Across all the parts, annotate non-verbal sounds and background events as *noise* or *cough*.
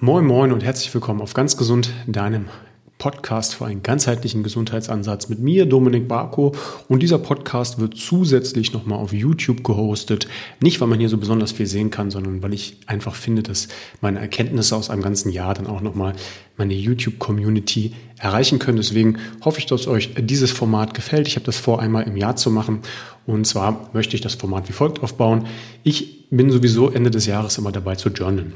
Moin Moin und herzlich willkommen auf ganz gesund, deinem Podcast für einen ganzheitlichen Gesundheitsansatz mit mir, Dominik Barko. Und dieser Podcast wird zusätzlich nochmal auf YouTube gehostet. Nicht, weil man hier so besonders viel sehen kann, sondern weil ich einfach finde, dass meine Erkenntnisse aus einem ganzen Jahr dann auch nochmal meine YouTube-Community erreichen können. Deswegen hoffe ich, dass euch dieses Format gefällt. Ich habe das vor, einmal im Jahr zu machen. Und zwar möchte ich das Format wie folgt aufbauen. Ich bin sowieso Ende des Jahres immer dabei zu journalen.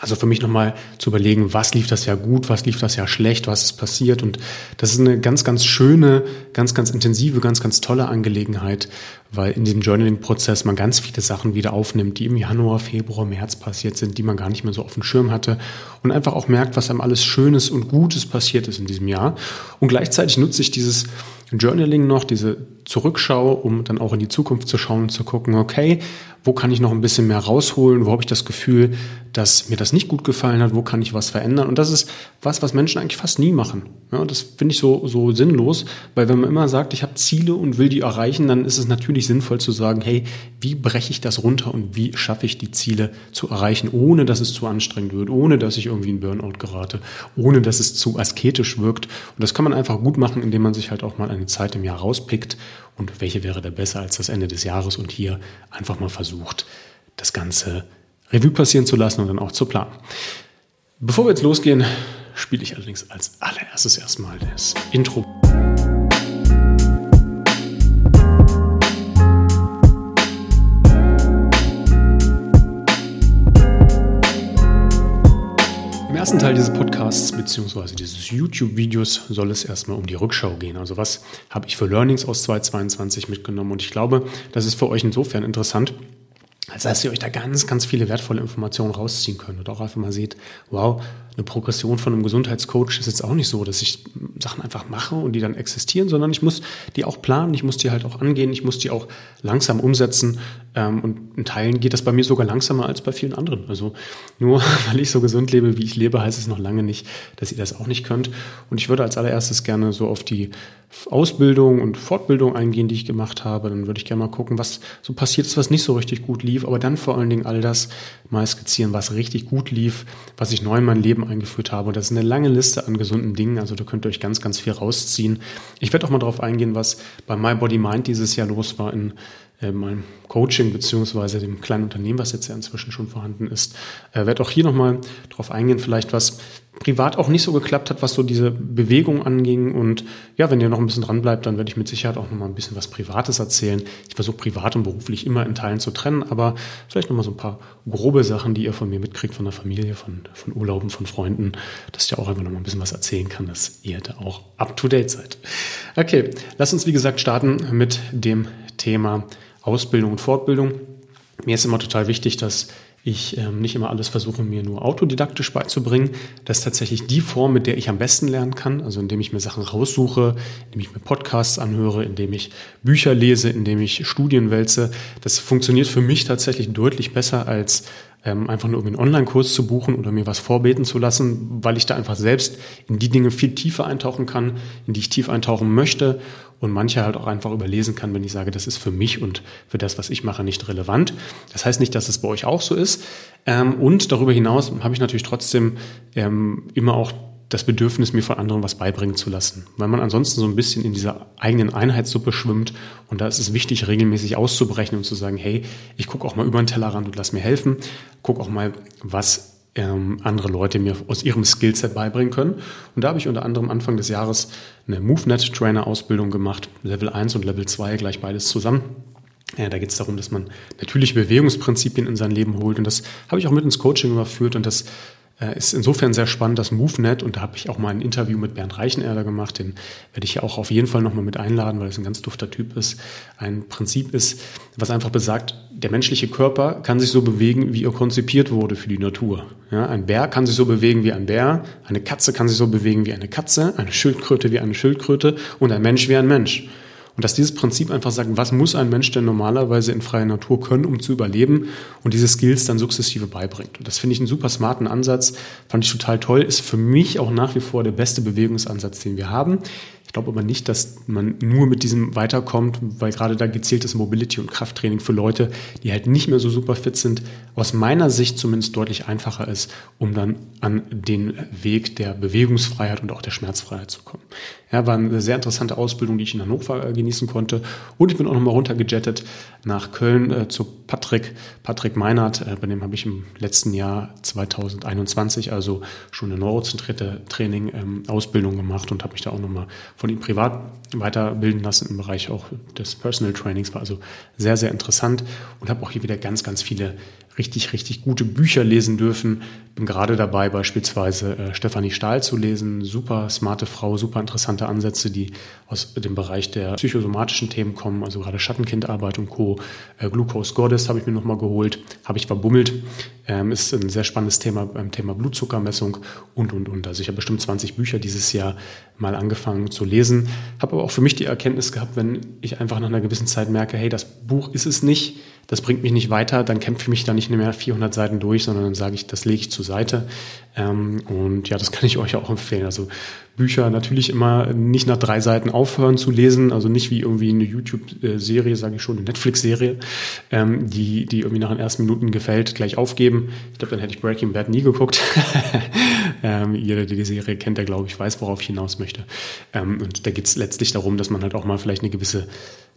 Also für mich nochmal zu überlegen, was lief das Jahr gut, was lief das Jahr schlecht, was ist passiert. Und das ist eine ganz, ganz schöne, ganz, ganz intensive, ganz, ganz tolle Angelegenheit, weil in diesem Journaling-Prozess man ganz viele Sachen wieder aufnimmt, die im Januar, Februar, März passiert sind, die man gar nicht mehr so auf dem Schirm hatte und einfach auch merkt, was einem alles Schönes und Gutes passiert ist in diesem Jahr. Und gleichzeitig nutze ich dieses Journaling noch, diese Zurückschau, um dann auch in die Zukunft zu schauen und zu gucken, okay, wo kann ich noch ein bisschen mehr rausholen, wo habe ich das Gefühl, dass mir das nicht gut gefallen hat, wo kann ich was verändern. Und das ist was, was Menschen eigentlich fast nie machen. Ja, das finde ich so, so sinnlos, weil wenn man immer sagt, ich habe Ziele und will die erreichen, dann ist es natürlich sinnvoll zu sagen, hey, wie breche ich das runter und wie schaffe ich die Ziele zu erreichen, ohne dass es zu anstrengend wird, ohne dass ich irgendwie in Burnout gerate, ohne dass es zu asketisch wirkt. Und das kann man einfach gut machen, indem man sich halt auch mal eine Zeit im Jahr rauspickt und welche wäre da besser als das Ende des Jahres und hier einfach mal versucht, das Ganze Revue passieren zu lassen und dann auch zu planen. Bevor wir jetzt losgehen, spiele ich allerdings als allererstes erstmal das Intro. Im ersten Teil dieses Podcasts bzw. dieses YouTube-Videos soll es erstmal um die Rückschau gehen. Also was habe ich für Learnings aus 2022 mitgenommen? Und ich glaube, das ist für euch insofern interessant, als dass ihr euch da ganz, ganz viele wertvolle Informationen rausziehen könnt und auch einfach mal seht, wow, eine Progression von einem Gesundheitscoach ist jetzt auch nicht so, dass ich Sachen einfach mache und die dann existieren, sondern ich muss die auch planen, ich muss die halt auch angehen, ich muss die auch langsam umsetzen. Ähm, und in Teilen geht das bei mir sogar langsamer als bei vielen anderen. Also nur *laughs* weil ich so gesund lebe, wie ich lebe, heißt es noch lange nicht, dass ihr das auch nicht könnt. Und ich würde als allererstes gerne so auf die Ausbildung und Fortbildung eingehen, die ich gemacht habe. Dann würde ich gerne mal gucken, was so passiert ist, was nicht so richtig gut lief, aber dann vor allen Dingen all das mal skizzieren, was richtig gut lief, was ich neu in mein Leben Leben eingeführt habe. Und das ist eine lange Liste an gesunden Dingen. Also da könnt ihr euch ganz, ganz viel rausziehen. Ich werde auch mal darauf eingehen, was bei My Body Mind dieses Jahr los war in meinem Coaching beziehungsweise dem kleinen Unternehmen, was jetzt ja inzwischen schon vorhanden ist. Äh, werde auch hier nochmal darauf eingehen, vielleicht was privat auch nicht so geklappt hat, was so diese Bewegung anging. Und ja, wenn ihr noch ein bisschen dran bleibt, dann werde ich mit Sicherheit auch noch mal ein bisschen was Privates erzählen. Ich versuche privat und beruflich immer in Teilen zu trennen, aber vielleicht noch mal so ein paar grobe Sachen, die ihr von mir mitkriegt, von der Familie, von, von Urlauben, von Freunden, dass ich auch einfach noch mal ein bisschen was erzählen kann, dass ihr da auch up to date seid. Okay, lasst uns wie gesagt starten mit dem Thema Ausbildung und Fortbildung. Mir ist immer total wichtig, dass ich ähm, nicht immer alles versuche, mir nur autodidaktisch beizubringen. Das ist tatsächlich die Form, mit der ich am besten lernen kann. Also indem ich mir Sachen raussuche, indem ich mir Podcasts anhöre, indem ich Bücher lese, indem ich Studien wälze. Das funktioniert für mich tatsächlich deutlich besser als ähm, einfach nur einen Online-Kurs zu buchen oder mir was vorbeten zu lassen, weil ich da einfach selbst in die Dinge viel tiefer eintauchen kann, in die ich tief eintauchen möchte und manche halt auch einfach überlesen kann, wenn ich sage, das ist für mich und für das, was ich mache, nicht relevant. Das heißt nicht, dass es bei euch auch so ist. Ähm, und darüber hinaus habe ich natürlich trotzdem ähm, immer auch das Bedürfnis, mir von anderen was beibringen zu lassen. Weil man ansonsten so ein bisschen in dieser eigenen Einheitssuppe schwimmt. Und da ist es wichtig, regelmäßig auszubrechen und zu sagen, hey, ich gucke auch mal über den Tellerrand und lass mir helfen. Guck auch mal, was ähm, andere Leute mir aus ihrem Skillset beibringen können. Und da habe ich unter anderem Anfang des Jahres eine MoveNet Trainer Ausbildung gemacht, Level 1 und Level 2, gleich beides zusammen. Ja, da geht es darum, dass man natürliche Bewegungsprinzipien in sein Leben holt. Und das habe ich auch mit ins Coaching überführt. Und das ist insofern sehr spannend, das MoveNet, und da habe ich auch mal ein Interview mit Bernd Reichenerder gemacht, den werde ich ja auch auf jeden Fall nochmal mit einladen, weil es ein ganz dufter Typ ist. Ein Prinzip ist, was einfach besagt, der menschliche Körper kann sich so bewegen, wie er konzipiert wurde für die Natur. Ja, ein Bär kann sich so bewegen wie ein Bär, eine Katze kann sich so bewegen wie eine Katze, eine Schildkröte wie eine Schildkröte und ein Mensch wie ein Mensch. Und dass dieses Prinzip einfach sagt, was muss ein Mensch denn normalerweise in freier Natur können, um zu überleben und diese Skills dann sukzessive beibringt. Und das finde ich einen super smarten Ansatz, fand ich total toll, ist für mich auch nach wie vor der beste Bewegungsansatz, den wir haben. Ich glaube aber nicht, dass man nur mit diesem weiterkommt, weil gerade da gezieltes Mobility- und Krafttraining für Leute, die halt nicht mehr so super fit sind, aus meiner Sicht zumindest deutlich einfacher ist, um dann an den Weg der Bewegungsfreiheit und auch der Schmerzfreiheit zu kommen. Ja, war eine sehr interessante Ausbildung, die ich in Hannover äh, genießen konnte. Und ich bin auch nochmal runtergejettet nach Köln äh, zu Patrick, Patrick Meinert. Äh, bei dem habe ich im letzten Jahr 2021 also schon eine neurozentrierte Training, ähm, Ausbildung gemacht und habe mich da auch nochmal von ihm privat weiterbilden lassen im Bereich auch des Personal Trainings. War also sehr, sehr interessant und habe auch hier wieder ganz, ganz viele richtig, richtig gute Bücher lesen dürfen. Bin gerade dabei, beispielsweise äh, Stefanie Stahl zu lesen. Super smarte Frau, super interessante Ansätze, die aus dem Bereich der psychosomatischen Themen kommen, also gerade Schattenkindarbeit und Co. Äh, Glucose Goddess habe ich mir nochmal geholt, habe ich verbummelt. Ähm, ist ein sehr spannendes Thema beim Thema Blutzuckermessung und, und, und. Also ich habe bestimmt 20 Bücher dieses Jahr mal angefangen zu lesen. Habe aber auch für mich die Erkenntnis gehabt, wenn ich einfach nach einer gewissen Zeit merke, hey, das Buch ist es nicht, das bringt mich nicht weiter, dann kämpfe ich mich da nicht mehr 400 Seiten durch, sondern dann sage ich, das lege ich zur Seite. Ähm, und ja, das kann ich *laughs* euch auch empfehlen. Also Bücher natürlich immer nicht nach drei Seiten aufhören zu lesen, also nicht wie irgendwie eine YouTube-Serie, sage ich schon, eine Netflix-Serie, ähm, die, die irgendwie nach den ersten Minuten gefällt, gleich aufgeben. Ich glaube, dann hätte ich Breaking Bad nie geguckt. *laughs* ähm, jeder, der die Serie kennt, der glaube ich weiß, worauf ich hinaus möchte. Ähm, und da geht es letztlich darum, dass man halt auch mal vielleicht eine gewisse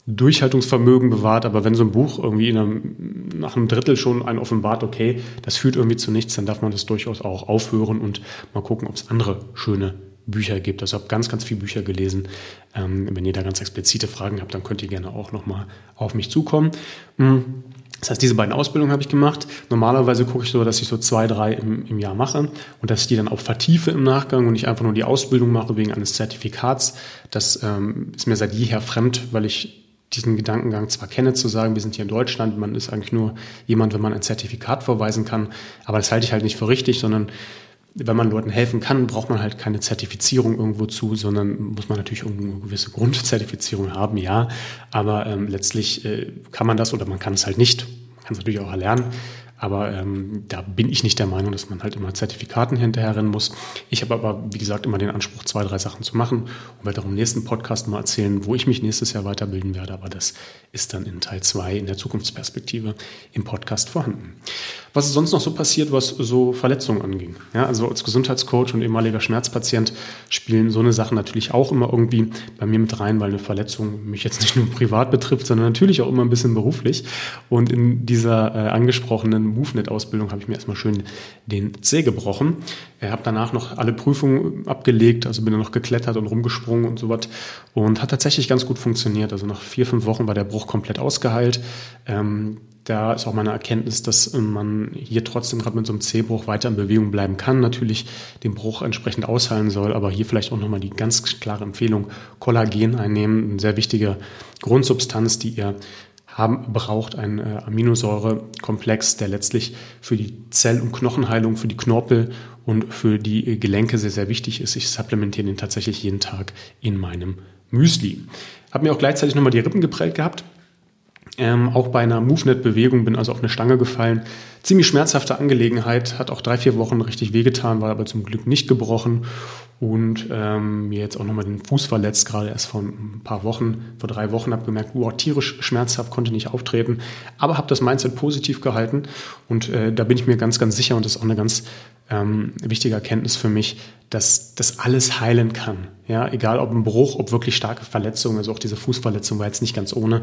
Durchhaltungsvermögen bewahrt, aber wenn so ein Buch irgendwie einem, nach einem Drittel schon einen offenbart, okay, das führt irgendwie zu nichts, dann darf man das durchaus auch aufhören und mal gucken, ob es andere schöne Bücher gibt. Also ich habe ganz, ganz viele Bücher gelesen. Ähm, wenn ihr da ganz explizite Fragen habt, dann könnt ihr gerne auch nochmal auf mich zukommen. Hm. Das heißt, diese beiden Ausbildungen habe ich gemacht. Normalerweise gucke ich so, dass ich so zwei, drei im, im Jahr mache und dass ich die dann auch vertiefe im Nachgang und nicht einfach nur die Ausbildung mache wegen eines Zertifikats. Das ähm, ist mir seit jeher fremd, weil ich diesen Gedankengang zwar kenne, zu sagen, wir sind hier in Deutschland, man ist eigentlich nur jemand, wenn man ein Zertifikat vorweisen kann, aber das halte ich halt nicht für richtig, sondern wenn man Leuten helfen kann, braucht man halt keine Zertifizierung irgendwo zu, sondern muss man natürlich eine gewisse Grundzertifizierung haben, ja. Aber ähm, letztlich äh, kann man das oder man kann es halt nicht. Man kann es natürlich auch erlernen. Aber ähm, da bin ich nicht der Meinung, dass man halt immer Zertifikaten hinterherrennen muss. Ich habe aber, wie gesagt, immer den Anspruch, zwei, drei Sachen zu machen und werde auch im nächsten Podcast mal erzählen, wo ich mich nächstes Jahr weiterbilden werde. Aber das ist dann in Teil zwei in der Zukunftsperspektive im Podcast vorhanden. Was ist sonst noch so passiert, was so Verletzungen anging? Ja, also als Gesundheitscoach und ehemaliger Schmerzpatient spielen so eine Sachen natürlich auch immer irgendwie bei mir mit rein, weil eine Verletzung mich jetzt nicht nur privat betrifft, sondern natürlich auch immer ein bisschen beruflich. Und in dieser äh, angesprochenen MoveNet-Ausbildung habe ich mir erstmal schön den Zeh gebrochen. Ich habe danach noch alle Prüfungen abgelegt, also bin dann noch geklettert und rumgesprungen und so was und hat tatsächlich ganz gut funktioniert. Also nach vier, fünf Wochen war der Bruch komplett ausgeheilt. Ähm, da ist auch meine Erkenntnis, dass äh, man hier trotzdem gerade mit so einem C-Bruch weiter in Bewegung bleiben kann, natürlich den Bruch entsprechend ausheilen soll, aber hier vielleicht auch nochmal die ganz klare Empfehlung, Kollagen einnehmen, eine sehr wichtige Grundsubstanz, die ihr haben, braucht, ein äh, Aminosäurekomplex, der letztlich für die Zell- und Knochenheilung, für die Knorpel und für die Gelenke sehr, sehr wichtig ist. Ich supplementiere den tatsächlich jeden Tag in meinem Müsli. Habe mir auch gleichzeitig nochmal die Rippen geprellt gehabt ähm, auch bei einer MoveNet-Bewegung bin also auf eine Stange gefallen. Ziemlich schmerzhafte Angelegenheit, hat auch drei, vier Wochen richtig wehgetan, war aber zum Glück nicht gebrochen und ähm, mir jetzt auch nochmal den Fuß verletzt, gerade erst vor ein paar Wochen, vor drei Wochen, habe gemerkt, wow, tierisch schmerzhaft, konnte nicht auftreten, aber habe das Mindset positiv gehalten und äh, da bin ich mir ganz, ganz sicher und das ist auch eine ganz ähm, wichtige Erkenntnis für mich, dass das alles heilen kann. Ja, egal ob ein Bruch, ob wirklich starke Verletzungen, also auch diese Fußverletzung war jetzt nicht ganz ohne.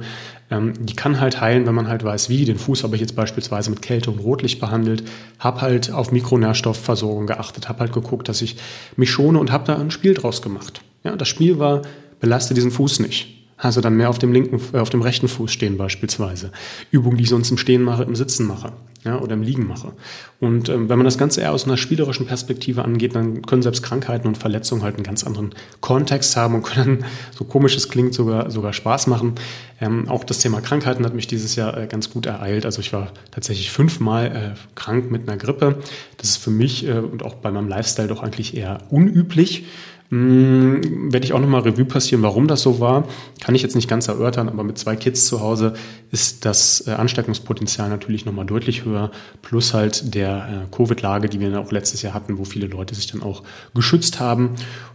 Ähm, die kann halt heilen, wenn man halt weiß, wie. Den Fuß habe ich jetzt beispielsweise mit Kälte und Rotlicht behandelt, habe halt auf Mikronährstoffversorgung geachtet, habe halt geguckt, dass ich mich schone und habe da ein Spiel draus gemacht. Ja, das Spiel war, belaste diesen Fuß nicht. Also dann mehr auf dem linken, äh, auf dem rechten Fuß stehen beispielsweise. Übungen, die ich sonst im Stehen mache, im Sitzen mache ja, oder im Liegen mache. Und ähm, wenn man das Ganze eher aus einer spielerischen Perspektive angeht, dann können selbst Krankheiten und Verletzungen halt einen ganz anderen Kontext haben und können, *laughs* so komisch es klingt, sogar, sogar Spaß machen. Ähm, auch das Thema Krankheiten hat mich dieses Jahr äh, ganz gut ereilt. Also ich war tatsächlich fünfmal äh, krank mit einer Grippe. Das ist für mich äh, und auch bei meinem Lifestyle doch eigentlich eher unüblich werde ich auch nochmal Revue passieren, warum das so war. Kann ich jetzt nicht ganz erörtern, aber mit zwei Kids zu Hause ist das äh, Ansteckungspotenzial natürlich nochmal deutlich höher. Plus halt der äh, Covid-Lage, die wir auch letztes Jahr hatten, wo viele Leute sich dann auch geschützt haben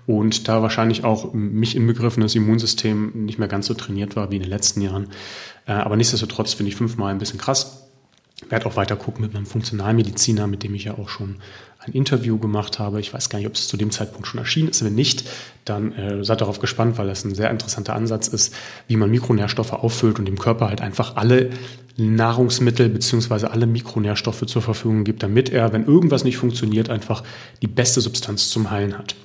und da wahrscheinlich auch mich inbegriffenes Immunsystem nicht mehr ganz so trainiert war wie in den letzten Jahren. Äh, aber nichtsdestotrotz finde ich fünfmal ein bisschen krass werde auch weiter gucken mit meinem Funktionalmediziner, mit dem ich ja auch schon ein Interview gemacht habe. Ich weiß gar nicht, ob es zu dem Zeitpunkt schon erschienen ist. Wenn nicht, dann äh, seid darauf gespannt, weil das ein sehr interessanter Ansatz ist, wie man Mikronährstoffe auffüllt und dem Körper halt einfach alle Nahrungsmittel beziehungsweise alle Mikronährstoffe zur Verfügung gibt, damit er, wenn irgendwas nicht funktioniert, einfach die beste Substanz zum Heilen hat.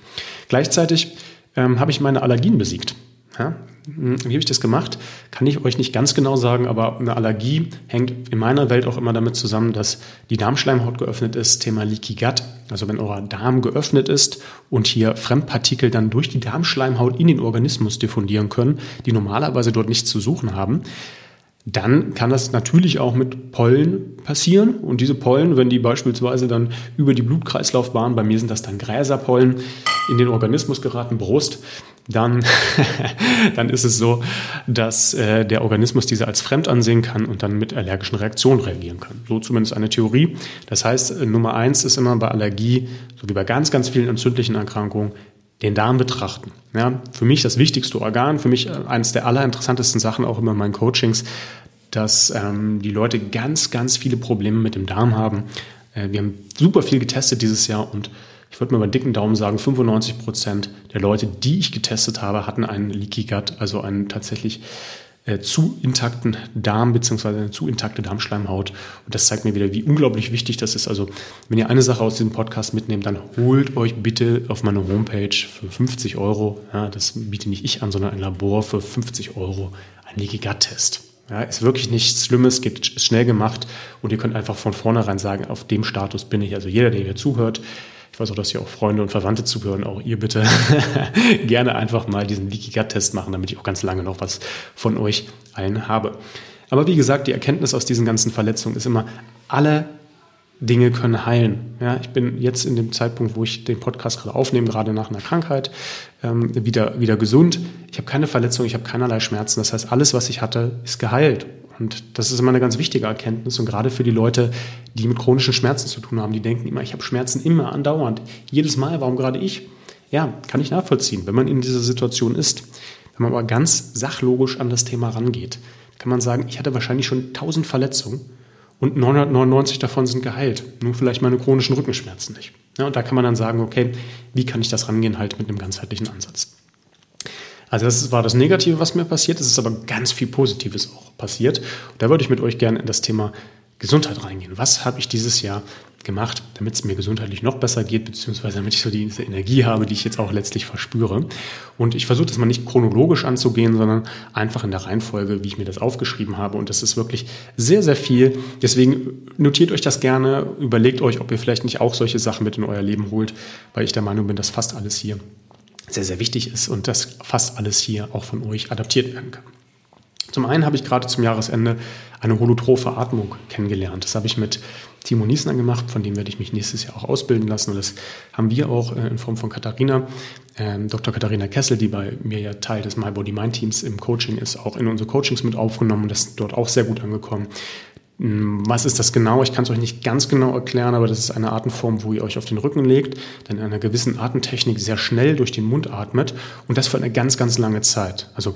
Gleichzeitig ähm, habe ich meine Allergien besiegt. Ja? Hm, wie habe ich das gemacht? Kann ich euch nicht ganz genau sagen, aber eine Allergie hängt in meiner Welt auch immer damit zusammen, dass die Darmschleimhaut geöffnet ist, Thema Leaky Gut. Also wenn euer Darm geöffnet ist und hier Fremdpartikel dann durch die Darmschleimhaut in den Organismus diffundieren können, die normalerweise dort nichts zu suchen haben, dann kann das natürlich auch mit Pollen passieren. Und diese Pollen, wenn die beispielsweise dann über die Blutkreislaufbahn, bei mir sind das dann Gräserpollen, in den Organismus geraten, Brust, dann, *laughs* dann ist es so, dass äh, der Organismus diese als fremd ansehen kann und dann mit allergischen Reaktionen reagieren kann. So zumindest eine Theorie. Das heißt, äh, Nummer eins ist immer bei Allergie, so wie bei ganz, ganz vielen entzündlichen Erkrankungen, den Darm betrachten. Ja, für mich das wichtigste Organ, für mich äh, eines der allerinteressantesten Sachen auch immer in meinen Coachings, dass ähm, die Leute ganz, ganz viele Probleme mit dem Darm haben. Äh, wir haben super viel getestet dieses Jahr und ich würde mal über dicken Daumen sagen, 95 Prozent der Leute, die ich getestet habe, hatten einen Leaky Gut, also einen tatsächlich äh, zu intakten Darm beziehungsweise eine zu intakte Darmschleimhaut. Und das zeigt mir wieder, wie unglaublich wichtig das ist. Also wenn ihr eine Sache aus diesem Podcast mitnehmt, dann holt euch bitte auf meine Homepage für 50 Euro, ja, das biete nicht ich an, sondern ein Labor für 50 Euro, einen Leaky Gut Test. Ja, ist wirklich nichts Schlimmes, geht schnell gemacht und ihr könnt einfach von vornherein sagen, auf dem Status bin ich. Also jeder, der hier zuhört, ich weiß auch, dass hier auch Freunde und Verwandte zuhören. Auch ihr bitte *laughs* gerne einfach mal diesen Leaky Gut Test machen, damit ich auch ganz lange noch was von euch allen habe. Aber wie gesagt, die Erkenntnis aus diesen ganzen Verletzungen ist immer, alle Dinge können heilen. Ja, ich bin jetzt in dem Zeitpunkt, wo ich den Podcast gerade aufnehme, gerade nach einer Krankheit, ähm, wieder, wieder gesund. Ich habe keine Verletzung, ich habe keinerlei Schmerzen. Das heißt, alles, was ich hatte, ist geheilt. Und das ist immer eine ganz wichtige Erkenntnis. Und gerade für die Leute, die mit chronischen Schmerzen zu tun haben, die denken immer, ich habe Schmerzen immer andauernd. Jedes Mal, warum gerade ich? Ja, kann ich nachvollziehen, wenn man in dieser Situation ist. Wenn man aber ganz sachlogisch an das Thema rangeht, kann man sagen, ich hatte wahrscheinlich schon tausend Verletzungen und 999 davon sind geheilt. Nur vielleicht meine chronischen Rückenschmerzen nicht. Ja, und da kann man dann sagen, okay, wie kann ich das rangehen halt mit einem ganzheitlichen Ansatz. Also das war das Negative, was mir passiert. Es ist aber ganz viel Positives auch passiert. Und da würde ich mit euch gerne in das Thema Gesundheit reingehen. Was habe ich dieses Jahr gemacht, damit es mir gesundheitlich noch besser geht, beziehungsweise damit ich so diese Energie habe, die ich jetzt auch letztlich verspüre. Und ich versuche das mal nicht chronologisch anzugehen, sondern einfach in der Reihenfolge, wie ich mir das aufgeschrieben habe. Und das ist wirklich sehr, sehr viel. Deswegen notiert euch das gerne, überlegt euch, ob ihr vielleicht nicht auch solche Sachen mit in euer Leben holt, weil ich der Meinung bin, dass fast alles hier sehr, sehr wichtig ist und dass fast alles hier auch von euch adaptiert werden kann. Zum einen habe ich gerade zum Jahresende eine holotrophe Atmung kennengelernt. Das habe ich mit Timo Niesner gemacht, von dem werde ich mich nächstes Jahr auch ausbilden lassen. Und das haben wir auch äh, in Form von Katharina, ähm, Dr. Katharina Kessel, die bei mir ja Teil des My Body Mind Teams im Coaching ist, auch in unsere Coachings mit aufgenommen und das ist dort auch sehr gut angekommen. Hm, was ist das genau? Ich kann es euch nicht ganz genau erklären, aber das ist eine Atemform, wo ihr euch auf den Rücken legt, dann in einer gewissen Atemtechnik sehr schnell durch den Mund atmet und das für eine ganz, ganz lange Zeit. Also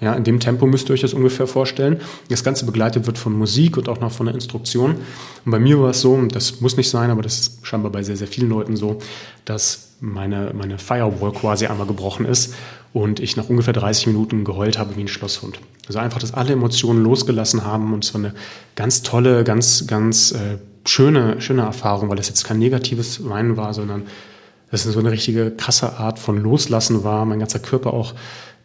ja, in dem Tempo müsst ihr euch das ungefähr vorstellen. Das Ganze begleitet wird von Musik und auch noch von einer Instruktion. Und bei mir war es so, das muss nicht sein, aber das ist scheinbar bei sehr, sehr vielen Leuten so, dass meine, meine Firewall quasi einmal gebrochen ist und ich nach ungefähr 30 Minuten geheult habe wie ein Schlosshund. Also einfach, dass alle Emotionen losgelassen haben und es war eine ganz tolle, ganz, ganz äh, schöne, schöne Erfahrung, weil das jetzt kein negatives Weinen war, sondern das so eine richtige krasse Art von Loslassen war. Mein ganzer Körper auch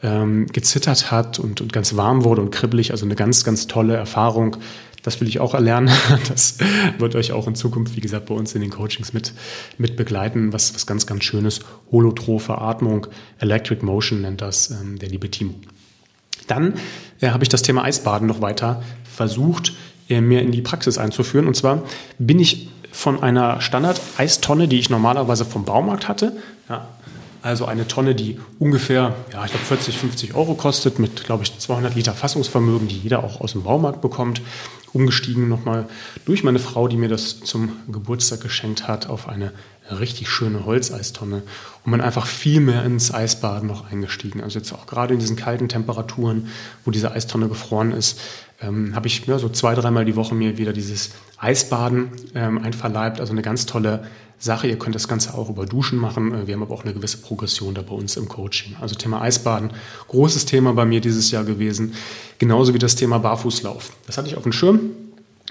ähm, gezittert hat und, und ganz warm wurde und kribbelig. Also eine ganz, ganz tolle Erfahrung. Das will ich auch erlernen. *laughs* Das wird euch auch in Zukunft, wie gesagt, bei uns in den Coachings mit, mit begleiten. Was, was ganz, ganz schönes. Holotrophe Atmung, Electric Motion nennt das ähm, der liebe Timo. Dann äh, habe ich das Thema Eisbaden noch weiter versucht, äh, mehr in die Praxis einzuführen. Und zwar bin ich von einer Standard-Eistonne, die ich normalerweise vom Baumarkt hatte. Ja, also eine Tonne, die ungefähr, ja, ich glaube 40, 50 Euro kostet, mit, glaube ich, 200 Liter Fassungsvermögen, die jeder auch aus dem Baumarkt bekommt. Umgestiegen nochmal durch meine Frau, die mir das zum Geburtstag geschenkt hat, auf eine richtig schöne Holzeistonne und man einfach viel mehr ins Eisbaden noch eingestiegen. Also jetzt auch gerade in diesen kalten Temperaturen, wo diese Eistonne gefroren ist, ähm, habe ich ja, so zwei, dreimal die Woche mir wieder dieses Eisbaden ähm, einverleibt. Also eine ganz tolle Sache. Ihr könnt das Ganze auch über Duschen machen. Äh, wir haben aber auch eine gewisse Progression da bei uns im Coaching. Also Thema Eisbaden, großes Thema bei mir dieses Jahr gewesen. Genauso wie das Thema Barfußlauf. Das hatte ich auf dem Schirm.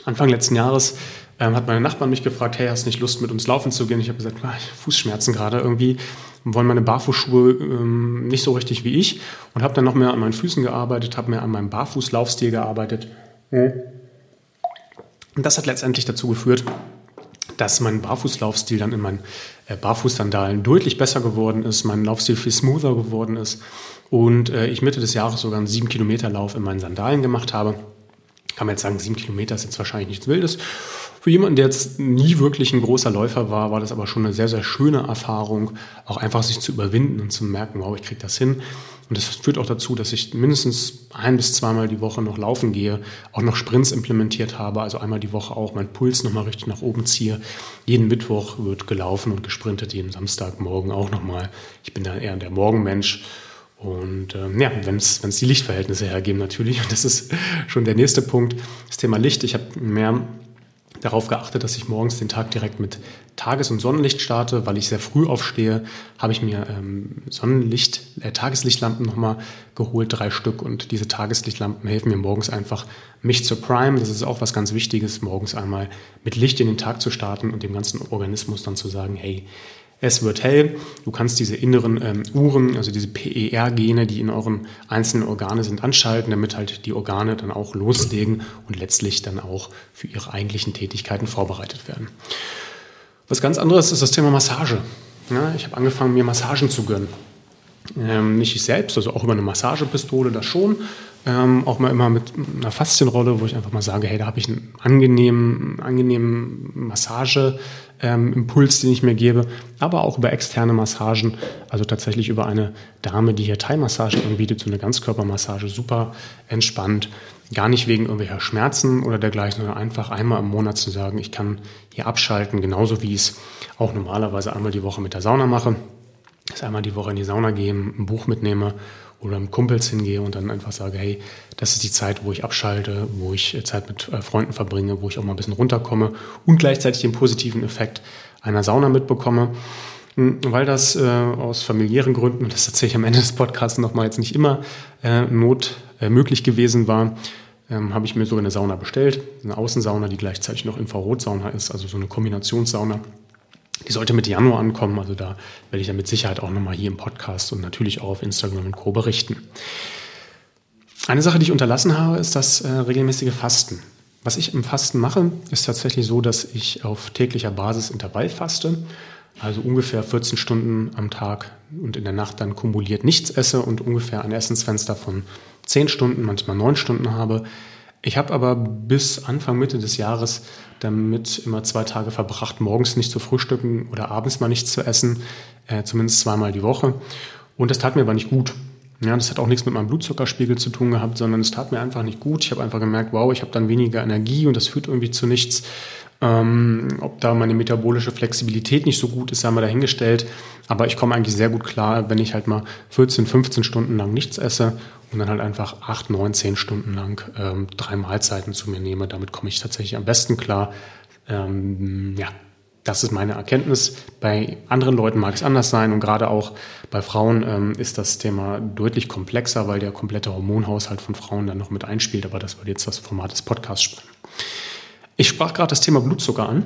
Anfang letzten Jahres ähm, hat meine Nachbarn mich gefragt, hey, hast du nicht Lust mit uns laufen zu gehen? Ich habe gesagt, ah, Fußschmerzen gerade irgendwie, wollen meine Barfußschuhe ähm, nicht so richtig wie ich und habe dann noch mehr an meinen Füßen gearbeitet, habe mehr an meinem Barfußlaufstil gearbeitet. Und das hat letztendlich dazu geführt, dass mein Barfußlaufstil dann in meinen äh, Barfußsandalen deutlich besser geworden ist, mein Laufstil viel smoother geworden ist und äh, ich Mitte des Jahres sogar einen 7 Kilometer Lauf in meinen Sandalen gemacht habe. Kann man jetzt sagen, 7 Kilometer ist jetzt wahrscheinlich nichts Wildes. Für jemanden, der jetzt nie wirklich ein großer Läufer war, war das aber schon eine sehr, sehr schöne Erfahrung, auch einfach sich zu überwinden und zu merken, wow, ich kriege das hin. Und das führt auch dazu, dass ich mindestens ein bis zweimal die Woche noch laufen gehe, auch noch Sprints implementiert habe, also einmal die Woche auch meinen Puls nochmal richtig nach oben ziehe. Jeden Mittwoch wird gelaufen und gesprintet, jeden Samstagmorgen auch nochmal. Ich bin da eher der Morgenmensch. Und ähm, ja, wenn es die Lichtverhältnisse hergeben natürlich, und das ist schon der nächste Punkt, das Thema Licht. Ich habe mehr darauf geachtet, dass ich morgens den Tag direkt mit Tages- und Sonnenlicht starte. Weil ich sehr früh aufstehe, habe ich mir ähm, Sonnenlicht, äh, Tageslichtlampen nochmal geholt, drei Stück. Und diese Tageslichtlampen helfen mir morgens einfach, mich zu prime. Das ist auch was ganz Wichtiges, morgens einmal mit Licht in den Tag zu starten und dem ganzen Organismus dann zu sagen, hey, es wird hell. Du kannst diese inneren ähm, Uhren, also diese PER-Gene, die in euren einzelnen Organe sind, anschalten, damit halt die Organe dann auch loslegen und letztlich dann auch für ihre eigentlichen Tätigkeiten vorbereitet werden. Was ganz anderes ist das Thema Massage. Ja, ich habe angefangen, mir Massagen zu gönnen. Ähm, nicht ich selbst, also auch über eine Massagepistole, das schon. Ähm, auch mal immer mit einer Faszienrolle, wo ich einfach mal sage, hey, da habe ich einen angenehmen, angenehmen Massage, ähm, Impuls, den ich mir gebe, aber auch über externe Massagen, also tatsächlich über eine Dame, die hier Thai-Massagen anbietet, so eine Ganzkörpermassage, super entspannt, gar nicht wegen irgendwelcher Schmerzen oder dergleichen, sondern einfach einmal im Monat zu sagen, ich kann hier abschalten, genauso wie ich es auch normalerweise einmal die Woche mit der Sauna mache, dass einmal die Woche in die Sauna gehe, ein Buch mitnehme oder mit Kumpels hingehe und dann einfach sage, hey, das ist die Zeit, wo ich abschalte, wo ich äh, Zeit mit äh, Freunden verbringe, wo ich auch mal ein bisschen runterkomme und gleichzeitig den positiven Effekt einer Sauna mitbekomme. Hm, weil das äh, aus familiären Gründen, und das erzähle ich am Ende des Podcasts nochmal, jetzt nicht immer äh, not äh, möglich gewesen war, ähm, habe ich mir sogar eine Sauna bestellt. Eine Außensauna, die gleichzeitig noch Infrarotsauna ist, also so eine Kombinationssauna. Die sollte Mitte Januar ankommen, also da werde ich dann mit Sicherheit auch nochmal hier im Podcast und natürlich auch auf Instagram und Co. berichten. Eine Sache, die ich unterlassen habe, ist das äh, regelmäßige Fasten. Was ich im Fasten mache, ist tatsächlich so, dass ich auf täglicher Basis Intervall faste, also ungefähr 14 Stunden am Tag und in der Nacht dann kumuliert nichts esse und ungefähr ein Essensfenster von 10 Stunden, manchmal 9 Stunden habe. Ich habe aber bis Anfang Mitte des Jahres damit immer zwei Tage verbracht, morgens nicht zu frühstücken oder abends mal nichts zu essen, äh, zumindest zweimal die Woche. Und das tat mir aber nicht gut. Ja, das hat auch nichts mit meinem Blutzuckerspiegel zu tun gehabt, sondern es tat mir einfach nicht gut. Ich habe einfach gemerkt, wow, ich habe dann weniger Energie und das führt irgendwie zu nichts. Ähm, ob da meine metabolische Flexibilität nicht so gut ist, haben wir dahingestellt. Aber ich komme eigentlich sehr gut klar, wenn ich halt mal 14, 15 Stunden lang nichts esse und dann halt einfach 8, 9, 10 Stunden lang ähm, drei Mahlzeiten zu mir nehme. Damit komme ich tatsächlich am besten klar. Ähm, ja, das ist meine Erkenntnis. Bei anderen Leuten mag es anders sein und gerade auch bei Frauen ähm, ist das Thema deutlich komplexer, weil der komplette Hormonhaushalt von Frauen dann noch mit einspielt. Aber das würde jetzt das Format des Podcasts sprengen. Ich sprach gerade das Thema Blutzucker an.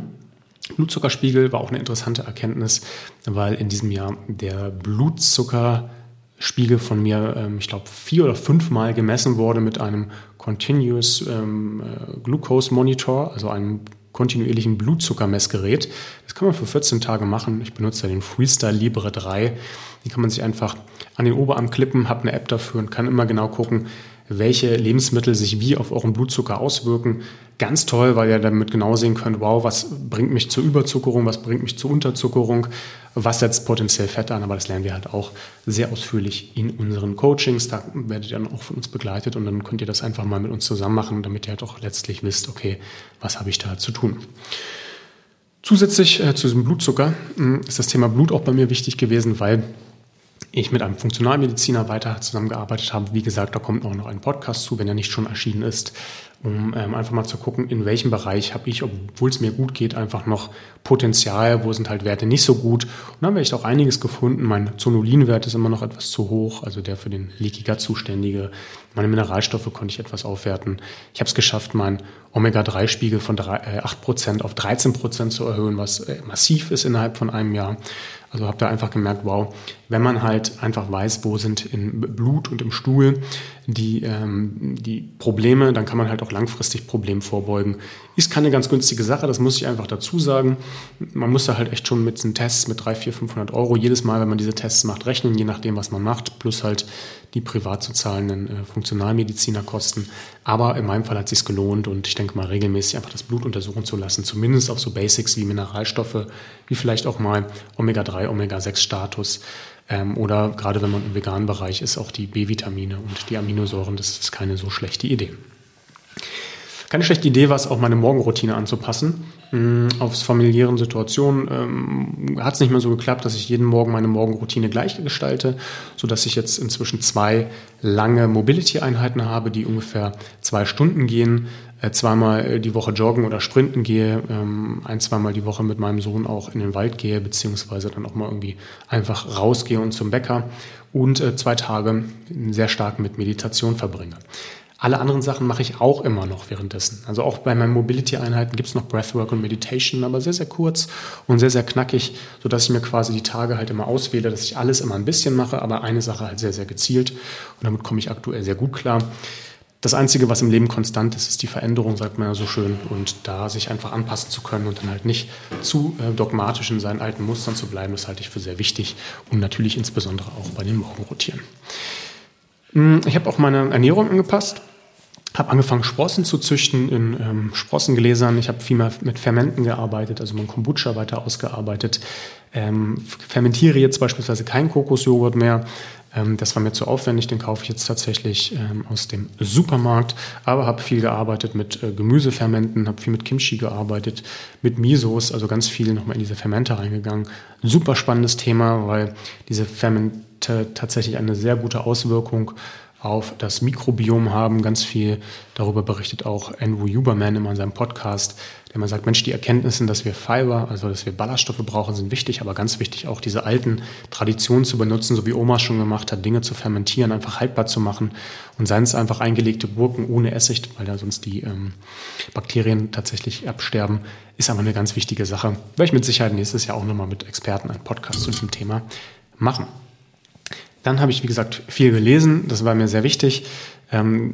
Blutzuckerspiegel war auch eine interessante Erkenntnis, weil in diesem Jahr der Blutzuckerspiegel von mir, ähm, ich glaube, vier oder fünfmal gemessen wurde mit einem Continuous ähm, äh, Glucose Monitor, also einem kontinuierlichen Blutzuckermessgerät. Das kann man für 14 Tage machen. Ich benutze den Freestyle Libre 3. Die kann man sich einfach an den Oberarm klippen, habe eine App dafür und kann immer genau gucken, welche Lebensmittel sich wie auf euren Blutzucker auswirken. Ganz toll, weil ihr damit genau sehen könnt, wow, was bringt mich zur Überzuckerung, was bringt mich zur Unterzuckerung, was setzt potenziell Fett an, aber das lernen wir halt auch sehr ausführlich in unseren Coachings. Da werdet ihr dann auch von uns begleitet und dann könnt ihr das einfach mal mit uns zusammen machen, damit ihr halt auch letztlich wisst, okay, was habe ich da zu tun. Zusätzlich äh, zu diesem Blutzucker mh, ist das Thema Blut auch bei mir wichtig gewesen, weil ich mit einem Funktionalmediziner weiter zusammengearbeitet habe. Wie gesagt, da kommt auch noch ein Podcast zu, wenn er nicht schon erschienen ist, um ähm, einfach mal zu gucken, in welchem Bereich habe ich, obwohl es mir gut geht, einfach noch Potenzial, wo sind halt Werte nicht so gut. Und dann habe ich auch einiges gefunden. Mein Zonulinwert ist immer noch etwas zu hoch, also der für den Leaky Gut zuständige. Meine Mineralstoffe konnte ich etwas aufwerten. Ich habe es geschafft, meinen Omega-3-Spiegel von 3, äh, 8% auf 13% zu erhöhen, was äh, massiv ist innerhalb von einem Jahr. Also habe da einfach gemerkt, wow, wenn man halt einfach weiß, wo sind im Blut und im Stuhl die, ähm, die Probleme, dann kann man halt auch langfristig Problem vorbeugen. Ist keine ganz günstige Sache, das muss ich einfach dazu sagen. Man muss da halt echt schon mit den Tests mit 3, 4, 500 Euro jedes Mal, wenn man diese Tests macht, rechnen, je nachdem, was man macht, plus halt die privat zu zahlenden äh, Funktionalmedizinerkosten. Aber in meinem Fall hat es sich gelohnt und ich denke mal regelmäßig einfach das Blut untersuchen zu lassen, zumindest auf so Basics wie Mineralstoffe, wie vielleicht auch mal Omega-3, Omega-6-Status ähm, oder gerade wenn man im veganen Bereich ist, auch die B-Vitamine und die Aminosäuren, das ist keine so schlechte Idee. Keine schlechte Idee war es auch, meine Morgenroutine anzupassen. Ähm, aufs familiären Situationen ähm, hat es nicht mehr so geklappt, dass ich jeden Morgen meine Morgenroutine gleich gestalte, sodass ich jetzt inzwischen zwei lange Mobility-Einheiten habe, die ungefähr zwei Stunden gehen. Äh, zweimal die Woche joggen oder sprinten gehe, ähm, ein, zweimal die Woche mit meinem Sohn auch in den Wald gehe, beziehungsweise dann auch mal irgendwie einfach rausgehe und zum Bäcker und äh, zwei Tage sehr stark mit Meditation verbringe. Alle anderen Sachen mache ich auch immer noch währenddessen. Also auch bei meinen Mobility-Einheiten gibt es noch Breathwork und Meditation, aber sehr, sehr kurz und sehr, sehr knackig, sodass ich mir quasi die Tage halt immer auswähle, dass ich alles immer ein bisschen mache, aber eine Sache halt sehr, sehr gezielt. Und damit komme ich aktuell sehr gut klar. Das Einzige, was im Leben konstant ist, ist die Veränderung, sagt man ja so schön. Und da sich einfach anpassen zu können und dann halt nicht zu äh, dogmatisch in seinen alten Mustern zu bleiben, das halte ich für sehr wichtig. Und natürlich insbesondere auch bei den Morgenrotieren. Hm, ich habe auch meine Ernährung angepasst habe angefangen, Sprossen zu züchten in ähm, Sprossengläsern. Ich habe viel mehr mit Fermenten gearbeitet, also mein Kombucha weiter ausgearbeitet. Ähm, fermentiere jetzt beispielsweise keinen Kokosjoghurt mehr. Ähm, das war mir zu aufwendig, den kaufe ich jetzt tatsächlich ähm, aus dem Supermarkt. Aber habe viel gearbeitet mit äh, Gemüsefermenten, habe viel mit Kimchi gearbeitet, mit Misos, also ganz viel nochmal in diese Fermente reingegangen. Super spannendes Thema, weil diese Fermente tatsächlich eine sehr gute Auswirkung auf das Mikrobiom haben. Ganz viel darüber berichtet auch Andrew Huberman in seinem Podcast, der mal sagt, Mensch, die Erkenntnisse, dass wir Fiber, also dass wir Ballaststoffe brauchen, sind wichtig, aber ganz wichtig auch diese alten Traditionen zu benutzen, so wie Oma schon gemacht hat, Dinge zu fermentieren, einfach haltbar zu machen und seien es einfach eingelegte Gurken ohne Essig, weil da sonst die ähm, Bakterien tatsächlich absterben, ist aber eine ganz wichtige Sache. Werde ich mit Sicherheit nächstes Jahr auch nochmal mit Experten einen Podcast zu diesem Thema machen. Dann habe ich, wie gesagt, viel gelesen. Das war mir sehr wichtig. Ähm,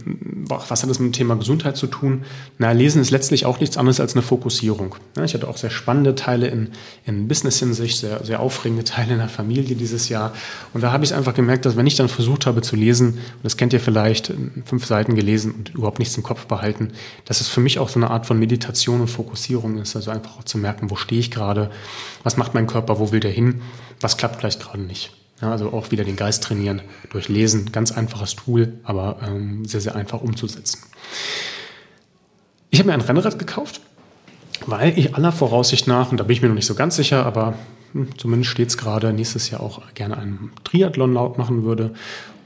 was hat das mit dem Thema Gesundheit zu tun? Na, Lesen ist letztlich auch nichts anderes als eine Fokussierung. Ja, ich hatte auch sehr spannende Teile in, in Business-Hinsicht, sehr, sehr aufregende Teile in der Familie dieses Jahr. Und da habe ich einfach gemerkt, dass wenn ich dann versucht habe zu lesen, und das kennt ihr vielleicht, fünf Seiten gelesen und überhaupt nichts im Kopf behalten, dass es für mich auch so eine Art von Meditation und Fokussierung ist. Also einfach auch zu merken, wo stehe ich gerade, was macht mein Körper, wo will der hin, was klappt vielleicht gerade nicht. Ja, also auch wieder den Geist trainieren durch Lesen. Ganz einfaches Tool, aber ähm, sehr, sehr einfach umzusetzen. Ich habe mir ein Rennrad gekauft, weil ich aller Voraussicht nach, und da bin ich mir noch nicht so ganz sicher, aber hm, zumindest steht es gerade, nächstes Jahr auch gerne einen Triathlon laut machen würde.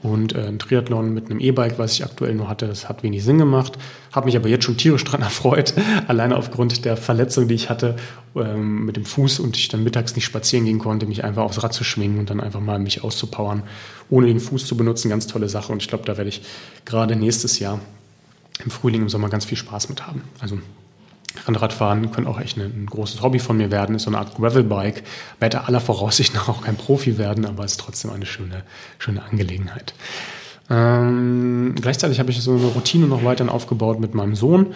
Und äh, ein Triathlon mit einem E-Bike, was ich aktuell nur hatte, das hat wenig Sinn gemacht. Habe mich aber jetzt schon tierisch dran *laughs* erfreut, alleine aufgrund der Verletzung, die ich hatte ähm, mit dem Fuß und ich dann mittags nicht spazieren gehen konnte, mich einfach aufs Rad zu schwingen und dann einfach mal mich auszupowern, ohne den Fuß zu benutzen. Ganz tolle Sache. Und ich glaube, da werde ich gerade nächstes Jahr im Frühling, im Sommer ganz viel Spaß mit haben. Also Rennradfahren könnte auch echt ein, ein, großes Hobby von mir werden, ist so eine Art Gravelbike. Werde aller Voraussicht nach auch kein Profi werden, aber ist trotzdem eine schöne, schöne Angelegenheit. Ähm, gleichzeitig habe ich so eine Routine noch weiterhin aufgebaut mit meinem Sohn,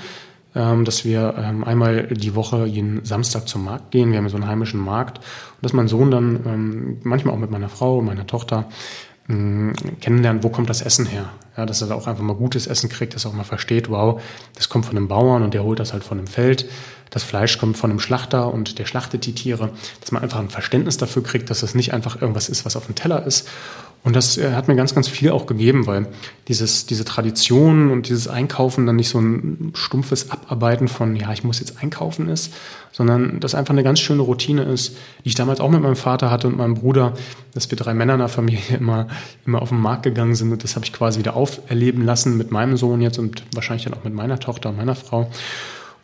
ähm, dass wir ähm, einmal die Woche jeden Samstag zum Markt gehen. Wir haben so einen heimischen Markt und dass mein Sohn dann ähm, manchmal auch mit meiner Frau und meiner Tochter kennenlernen, wo kommt das Essen her? Ja, dass er da auch einfach mal gutes Essen kriegt, dass er auch mal versteht, wow, das kommt von einem Bauern und der holt das halt von einem Feld. Das Fleisch kommt von einem Schlachter und der schlachtet die Tiere. Dass man einfach ein Verständnis dafür kriegt, dass das nicht einfach irgendwas ist, was auf dem Teller ist. Und das äh, hat mir ganz, ganz viel auch gegeben, weil dieses, diese Tradition und dieses Einkaufen dann nicht so ein stumpfes Abarbeiten von, ja, ich muss jetzt einkaufen ist, sondern das einfach eine ganz schöne Routine ist, die ich damals auch mit meinem Vater hatte und meinem Bruder, dass wir drei Männer in der Familie *laughs* immer, immer auf den Markt gegangen sind. Und das habe ich quasi wieder auferleben lassen mit meinem Sohn jetzt und wahrscheinlich dann auch mit meiner Tochter und meiner Frau.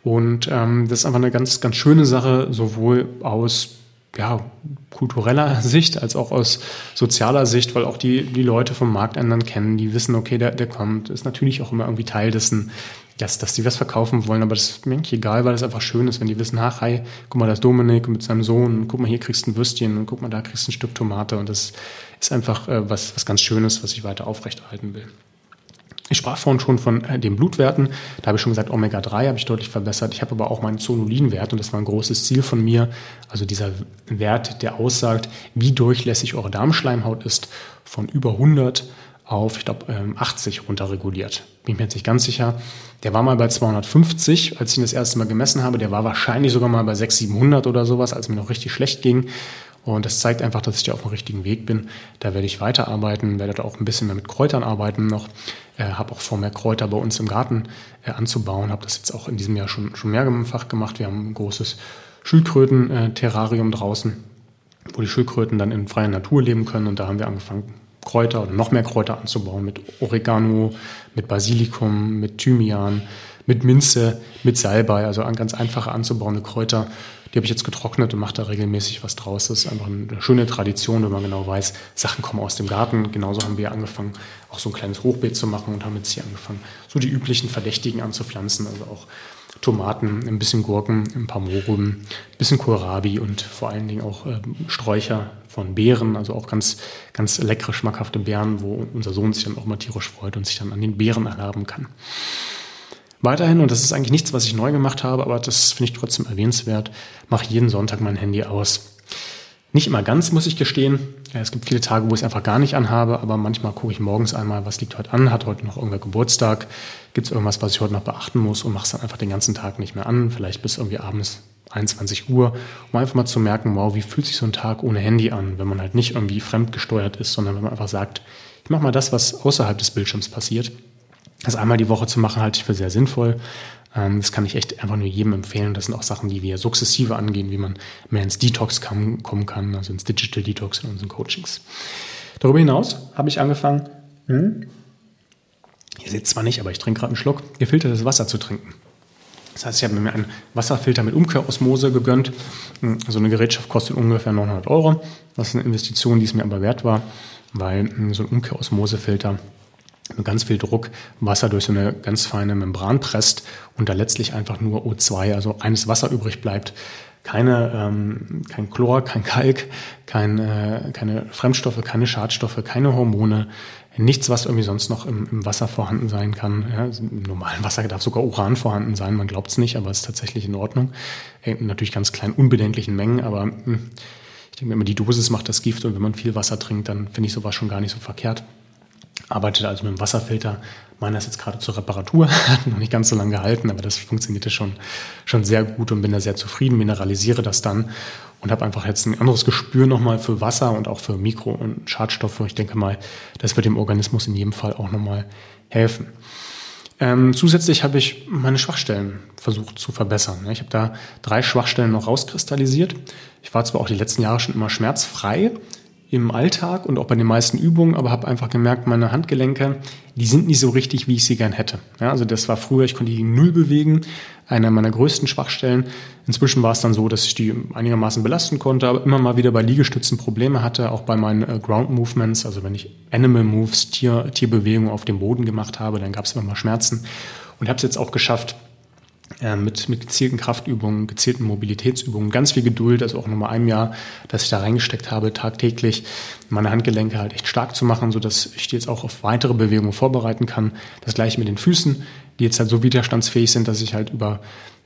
Und ähm, das ist einfach eine ganz, ganz schöne Sache, sowohl aus ja, kultureller *laughs* Sicht als auch aus sozialer Sicht, weil auch die, die Leute vom Markt anderen kennen, die wissen, okay, der, der kommt, ist natürlich auch immer irgendwie Teil dessen, dass, dass die was verkaufen wollen, aber das ist mir eigentlich egal, weil es einfach schön ist, wenn die wissen, ach, hi, guck mal, da ist Dominik mit seinem Sohn, guck mal, hier kriegst du ein Würstchen und guck mal, da kriegst du ein Stück Tomate und das ist einfach äh, was, was ganz Schönes, was ich weiter aufrechterhalten will. Ich sprach vorhin schon von äh, den Blutwerten. Da habe ich schon gesagt, Omega-3 habe ich deutlich verbessert. Ich habe aber auch meinen Zonulinwert und das war ein großes Ziel von mir. Also dieser Wert, der aussagt, wie durchlässig eure Darmschleimhaut ist, von über 100 auf, ich glaube, 80 runterreguliert. Bin ich mir jetzt nicht ganz sicher. Der war mal bei 250, als ich ihn das erste Mal gemessen habe. Der war wahrscheinlich sogar mal bei 600, 700 oder sowas, als mir noch richtig schlecht ging. Und das zeigt einfach, dass ich da auf dem richtigen Weg bin. Da werde ich weiterarbeiten, werde da auch ein bisschen mehr mit Kräutern arbeiten noch. Äh, habe auch vor, mehr Kräuter bei uns im Garten äh, anzubauen. Habe das jetzt auch in diesem Jahr schon, schon mehrfach gemacht. Wir haben ein großes Schildkröten-Terrarium draußen, wo die Schildkröten dann in freier Natur leben können. Und da haben wir angefangen, Kräuter oder noch mehr Kräuter anzubauen mit Oregano, mit Basilikum, mit Thymian, mit Minze, mit Salbei, also ganz einfache anzubauende Kräuter, die habe ich jetzt getrocknet und mache da regelmäßig was draus. Das ist einfach eine schöne Tradition, wenn man genau weiß, Sachen kommen aus dem Garten. Genauso haben wir angefangen, auch so ein kleines Hochbeet zu machen und haben jetzt hier angefangen, so die üblichen Verdächtigen anzupflanzen. Also auch Tomaten, ein bisschen Gurken, ein paar Mohrrüben, ein bisschen Kohlrabi und vor allen Dingen auch äh, Sträucher von Beeren, also auch ganz, ganz leckere, schmackhafte Beeren, wo unser Sohn sich dann auch mal tierisch freut und sich dann an den Beeren erlaben kann. Weiterhin, und das ist eigentlich nichts, was ich neu gemacht habe, aber das finde ich trotzdem erwähnenswert, mache ich jeden Sonntag mein Handy aus. Nicht immer ganz, muss ich gestehen. Es gibt viele Tage, wo ich es einfach gar nicht anhabe, aber manchmal gucke ich morgens einmal, was liegt heute an, hat heute noch irgendwer Geburtstag, gibt es irgendwas, was ich heute noch beachten muss und mache es dann einfach den ganzen Tag nicht mehr an, vielleicht bis irgendwie abends 21 Uhr, um einfach mal zu merken, wow, wie fühlt sich so ein Tag ohne Handy an, wenn man halt nicht irgendwie fremdgesteuert ist, sondern wenn man einfach sagt, ich mache mal das, was außerhalb des Bildschirms passiert das einmal die Woche zu machen, halte ich für sehr sinnvoll. Ähm, das kann ich echt einfach nur jedem empfehlen. Das sind auch Sachen, die wir sukzessive angehen, wie man mehr ins Detox kommen kann, also ins Digital Detox in unseren Coachings. Darüber hinaus habe ich angefangen, hm, ihr seht zwar nicht, aber ich trinke gerade einen Schluck, gefiltertes Wasser zu trinken. Das heißt, ich habe mir einen Wasserfilter mit Umkehrosmose gegönnt. Hm, so eine Gerätschaft kostet ungefähr 900 Euro. Das ist eine Investition, die es mir aber wert war, weil hm, so ein Umkehrosmosefilter mit ganz viel Druck Wasser durch so eine ganz feine Membran presst und da letztlich einfach nur O2, also eines Wasser übrig bleibt. Keine, ähm, kein Chlor, kein Kalk, kein, äh, keine Fremdstoffe, keine Schadstoffe, keine Hormone, nichts, was irgendwie sonst noch im, im Wasser vorhanden sein kann. Ja, Im normalen Wasser darf sogar Uran vorhanden sein, man glaubt es nicht, aber es ist tatsächlich in Ordnung. Äh, natürlich ganz klein, unbedenklichen Mengen, aber mh, hm, ich denke immer, die Dosis macht das Gift und wenn man viel Wasser trinkt, dann finde ich sowas schon gar nicht so verkehrt arbeitet also mit dem Wasserfilter. Meiner ist jetzt gerade zur Reparatur, *laughs* hat noch nicht ganz so lange gehalten, aber das funktionierte schon, schon sehr gut und bin da sehr zufrieden, mineralisiere das dann und habe einfach jetzt ein anderes Gespür nochmal für Wasser und auch für Mikro- und Schadstoffe. Ich denke mal, das wird dem Organismus in jedem Fall auch nochmal helfen. Ähm, zusätzlich habe ich meine Schwachstellen versucht zu verbessern. Ich habe da drei Schwachstellen noch rauskristallisiert. Ich war zwar auch die letzten Jahre schon immer schmerzfrei, im Alltag und auch bei den meisten Übungen, aber habe einfach gemerkt, meine Handgelenke, die sind nicht so richtig, wie ich sie gern hätte. Ja, also das war früher, ich konnte die null bewegen, einer meiner größten Schwachstellen. Inzwischen war es dann so, dass ich die einigermaßen belasten konnte, aber immer mal wieder bei Liegestützen Probleme hatte, auch bei meinen äh, Ground Movements, also wenn ich Animal Moves, Tier, Tierbewegungen auf dem Boden gemacht habe, dann gab es immer mal Schmerzen. Und habe es jetzt auch geschafft, mit, mit gezielten Kraftübungen, gezielten Mobilitätsübungen, ganz viel Geduld, also auch nochmal einem Jahr, dass ich da reingesteckt habe, tagtäglich meine Handgelenke halt echt stark zu machen, so dass ich die jetzt auch auf weitere Bewegungen vorbereiten kann. Das gleiche mit den Füßen, die jetzt halt so widerstandsfähig sind, dass ich halt über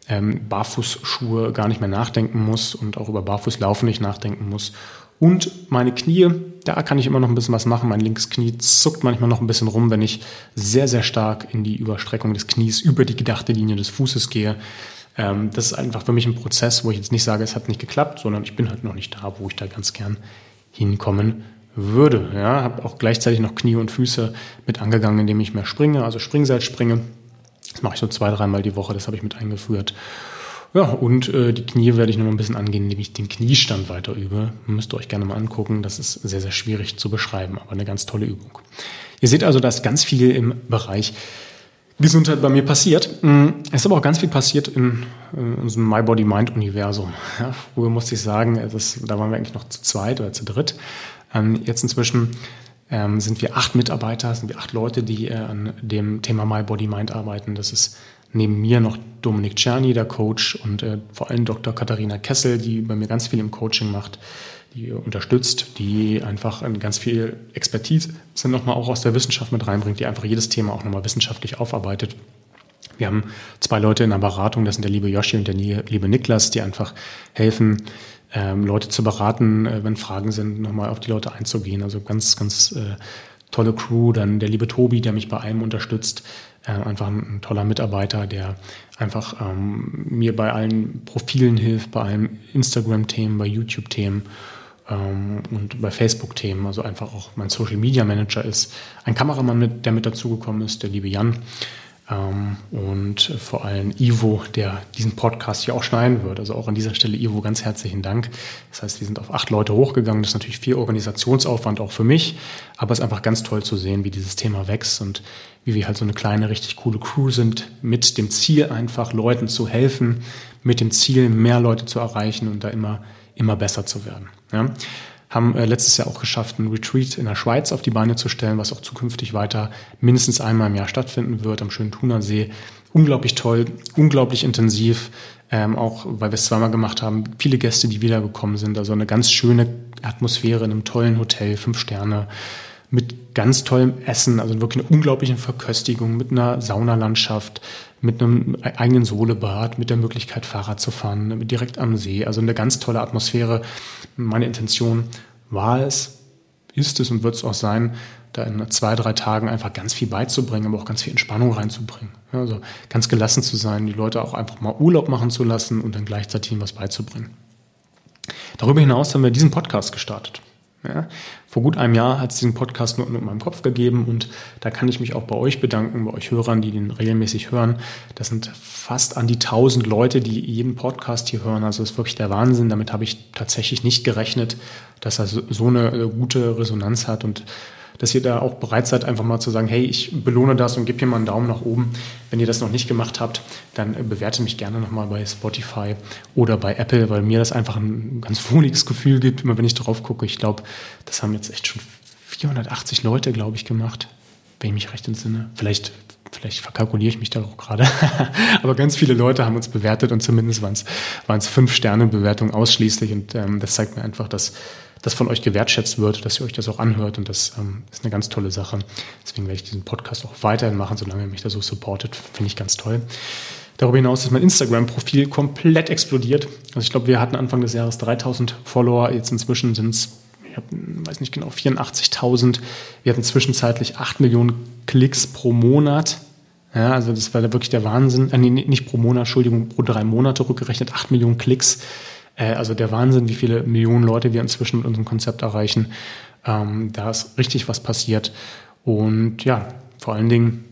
ähm, Barfußschuhe gar nicht mehr nachdenken muss und auch über Barfußlaufen nicht nachdenken muss Und meine Knie, da kann ich immer noch ein bisschen was machen. Mein linkes Knie zuckt manchmal noch ein bisschen rum, wenn ich sehr, sehr stark in die Überstreckung des Knies über die gedachte Linie des Fußes gehe. Ähm, das ist einfach für mich ein Prozess, wo ich jetzt nicht sage, es hat nicht geklappt, sondern ich bin halt noch nicht da, wo ich da ganz gern hinkommen würde. Ja, habe auch gleichzeitig noch Knie und Füße mit angegangen, indem ich mehr springe, also Springseil springe. Das mache ich so zwei, dreimal die Woche, das habe ich mit eingeführt. Ja, und äh, die Knie werde ich noch mal ein bisschen angehen, indem ich den Kniestand weiter übe. Müsst ihr euch gerne mal angucken. Das ist sehr, sehr schwierig zu beschreiben, aber eine ganz tolle Übung. Ihr seht also, dass ganz viel im Bereich Gesundheit bei mir passiert. Mm, es ist aber auch ganz viel passiert in, in unserem My Body Mind Universum. *laughs* Ja, früher musste ich sagen, das, da waren wir eigentlich noch zu zweit oder zu dritt. Ähm, jetzt inzwischen ähm, sind wir acht Mitarbeiter, sind wir acht Leute, die äh, an dem Thema My Body Mind arbeiten. Das ist neben mir noch Dominik Czerny, der Coach, und äh, vor allem Dr. Katharina Kessel, die bei mir ganz viel im Coaching macht, die unterstützt, die einfach ganz viel Expertise sind nochmal auch aus der Wissenschaft mit reinbringt, die einfach jedes Thema auch nochmal wissenschaftlich aufarbeitet. Wir haben zwei Leute in der Beratung, das sind der liebe Yoshi und der liebe Niklas, die einfach helfen, ähm, Leute zu beraten, äh, wenn Fragen sind, nochmal auf die Leute einzugehen. Also ganz, ganz äh, tolle Crew. Dann der liebe Tobi, der mich bei allem unterstützt. Äh, einfach ein, ein, toller Mitarbeiter, der einfach ähm, mir bei allen Profilen hilft, bei allen Instagram-Themen, bei YouTube-Themen ähm, und bei Facebook-Themen. Also einfach auch mein Social-Media-Manager ist. Ein Kameramann, mit, der mit dazugekommen ist, der liebe Jan. Ähm, und vor allem Ivo, der diesen Podcast hier auch schneiden wird. Also auch an dieser Stelle Ivo ganz herzlichen Dank. Das heißt, wir sind auf acht Leute hochgegangen. Das ist natürlich viel Organisationsaufwand auch für mich, aber es ist einfach ganz toll zu sehen, wie dieses Thema wächst und wie wir halt so eine kleine, richtig coole Crew sind, mit dem Ziel einfach Leuten zu helfen, mit dem Ziel mehr Leute zu erreichen und da immer, immer besser zu werden. Ja? Haben äh, letztes Jahr auch geschafft, einen Retreat in der Schweiz auf die Beine zu stellen, was auch zukünftig weiter mindestens einmal im Jahr stattfinden wird am schönen Thunersee. Unglaublich toll, unglaublich intensiv, ähm, auch weil wir es zweimal gemacht haben. Viele Gäste, die wiedergekommen sind, also eine ganz schöne Atmosphäre in einem tollen Hotel, fünf Sterne mit ganz tollem Essen, also wirklich eine unglaubliche Verköstigung, mit einer Saunalandschaft, mit einem eigenen Sohlebad, mit der Möglichkeit Fahrrad zu fahren, direkt am See. Also eine ganz tolle Atmosphäre. Meine Intention war es, ist es und wird es auch sein, da in zwei, drei Tagen einfach ganz viel beizubringen, aber auch ganz viel Entspannung reinzubringen. Also ganz gelassen zu sein, die Leute auch einfach mal Urlaub machen zu lassen und dann gleichzeitig was beizubringen. Darüber hinaus haben wir diesen Podcast gestartet. Ja, vor gut einem Jahr hat es diesen Podcast nur in meinem Kopf gegeben und da kann ich mich auch bei euch bedanken, bei euch Hörern, die den regelmäßig hören. Das sind fast an die 1000 Leute, die jeden Podcast hier hören. Also das ist wirklich der Wahnsinn. Damit habe ich tatsächlich nicht gerechnet, dass er so eine gute Resonanz hat und dass ihr da auch bereit seid, einfach mal zu sagen, hey, ich belohne das und gebe hier mal einen Daumen nach oben. Wenn ihr das noch nicht gemacht habt, dann bewerte mich gerne nochmal bei Spotify oder bei Apple, weil mir das einfach ein ganz *laughs* wohliges Gefühl gibt, immer wenn ich drauf gucke. Ich glaube, das haben jetzt echt schon 480 Leute, glaube ich, gemacht, wenn ich mich recht entsinne. Vielleicht vielleicht verkalkuliere ich mich da auch gerade, *laughs* aber ganz viele Leute haben uns bewertet und zumindest waren es fünf Sterne Bewertungen ausschließlich und ähm, das zeigt mir einfach, dass das von euch gewertschätzt wird, dass ihr euch das auch anhört und das ähm, ist eine ganz tolle Sache. Deswegen werde ich diesen Podcast auch weiterhin machen, solange ihr mich da so supportet. Finde ich ganz toll. Darüber hinaus ist mein Instagram-Profil komplett explodiert. Also ich glaube, wir hatten Anfang des Jahres 3000 Follower, jetzt inzwischen sind es, ich hab, weiß nicht genau, 84.000. Wir hatten zwischenzeitlich 8 Millionen Klicks pro Monat. Ja, also das war wirklich der Wahnsinn. Äh, nee, nicht pro Monat, Entschuldigung, pro drei Monate rückgerechnet, 8 Millionen Klicks. Äh, also der Wahnsinn, wie viele Millionen Leute wir inzwischen mit unserem Konzept erreichen. Ähm, da ist richtig was passiert. Und ja, vor allen Dingen,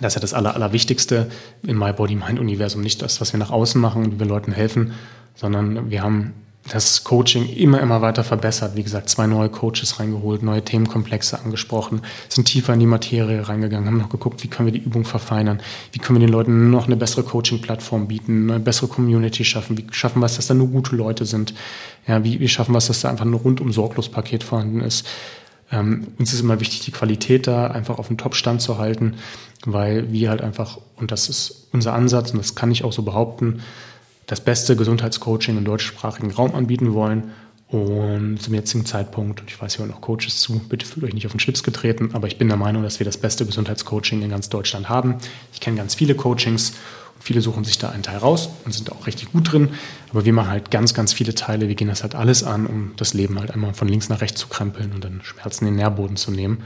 das ist ja das Aller, Allerwichtigste im My Body Mind Universum. Nicht das, was wir nach außen machen und wie wir Leuten helfen, sondern wir haben das Coaching immer, immer weiter verbessert. Wie gesagt, zwei neue Coaches reingeholt, neue Themenkomplexe angesprochen, sind tiefer in die Materie reingegangen, haben noch geguckt, wie können wir die Übung verfeinern, wie können wir den Leuten noch eine bessere Coaching-Plattform bieten, eine bessere Community schaffen, wie schaffen wir es, dass da nur gute Leute sind, ja, wie, wie schaffen wir es, dass da einfach ein rundum sorglos Paket vorhanden ist. Ähm, uns ist immer wichtig, die Qualität da einfach auf dem Top-Stand zu halten, weil wir halt einfach, und das ist unser Ansatz, und das kann ich auch so behaupten, das beste Gesundheitscoaching im deutschsprachigen Raum anbieten wollen. Und zum jetzigen Zeitpunkt, und ich weiß, hier hören auch Coaches zu, bitte fühlt euch nicht auf den Schlips getreten, aber ich bin der Meinung, dass wir das beste Gesundheitscoaching in ganz Deutschland haben. Ich kenne ganz viele Coachings Viele suchen sich da einen Teil raus und sind auch richtig gut drin. Aber wir machen halt ganz, ganz viele Teile. Wir gehen das halt alles an, um das Leben halt einmal von links nach rechts zu krempeln und dann Schmerzen in den Nährboden zu nehmen.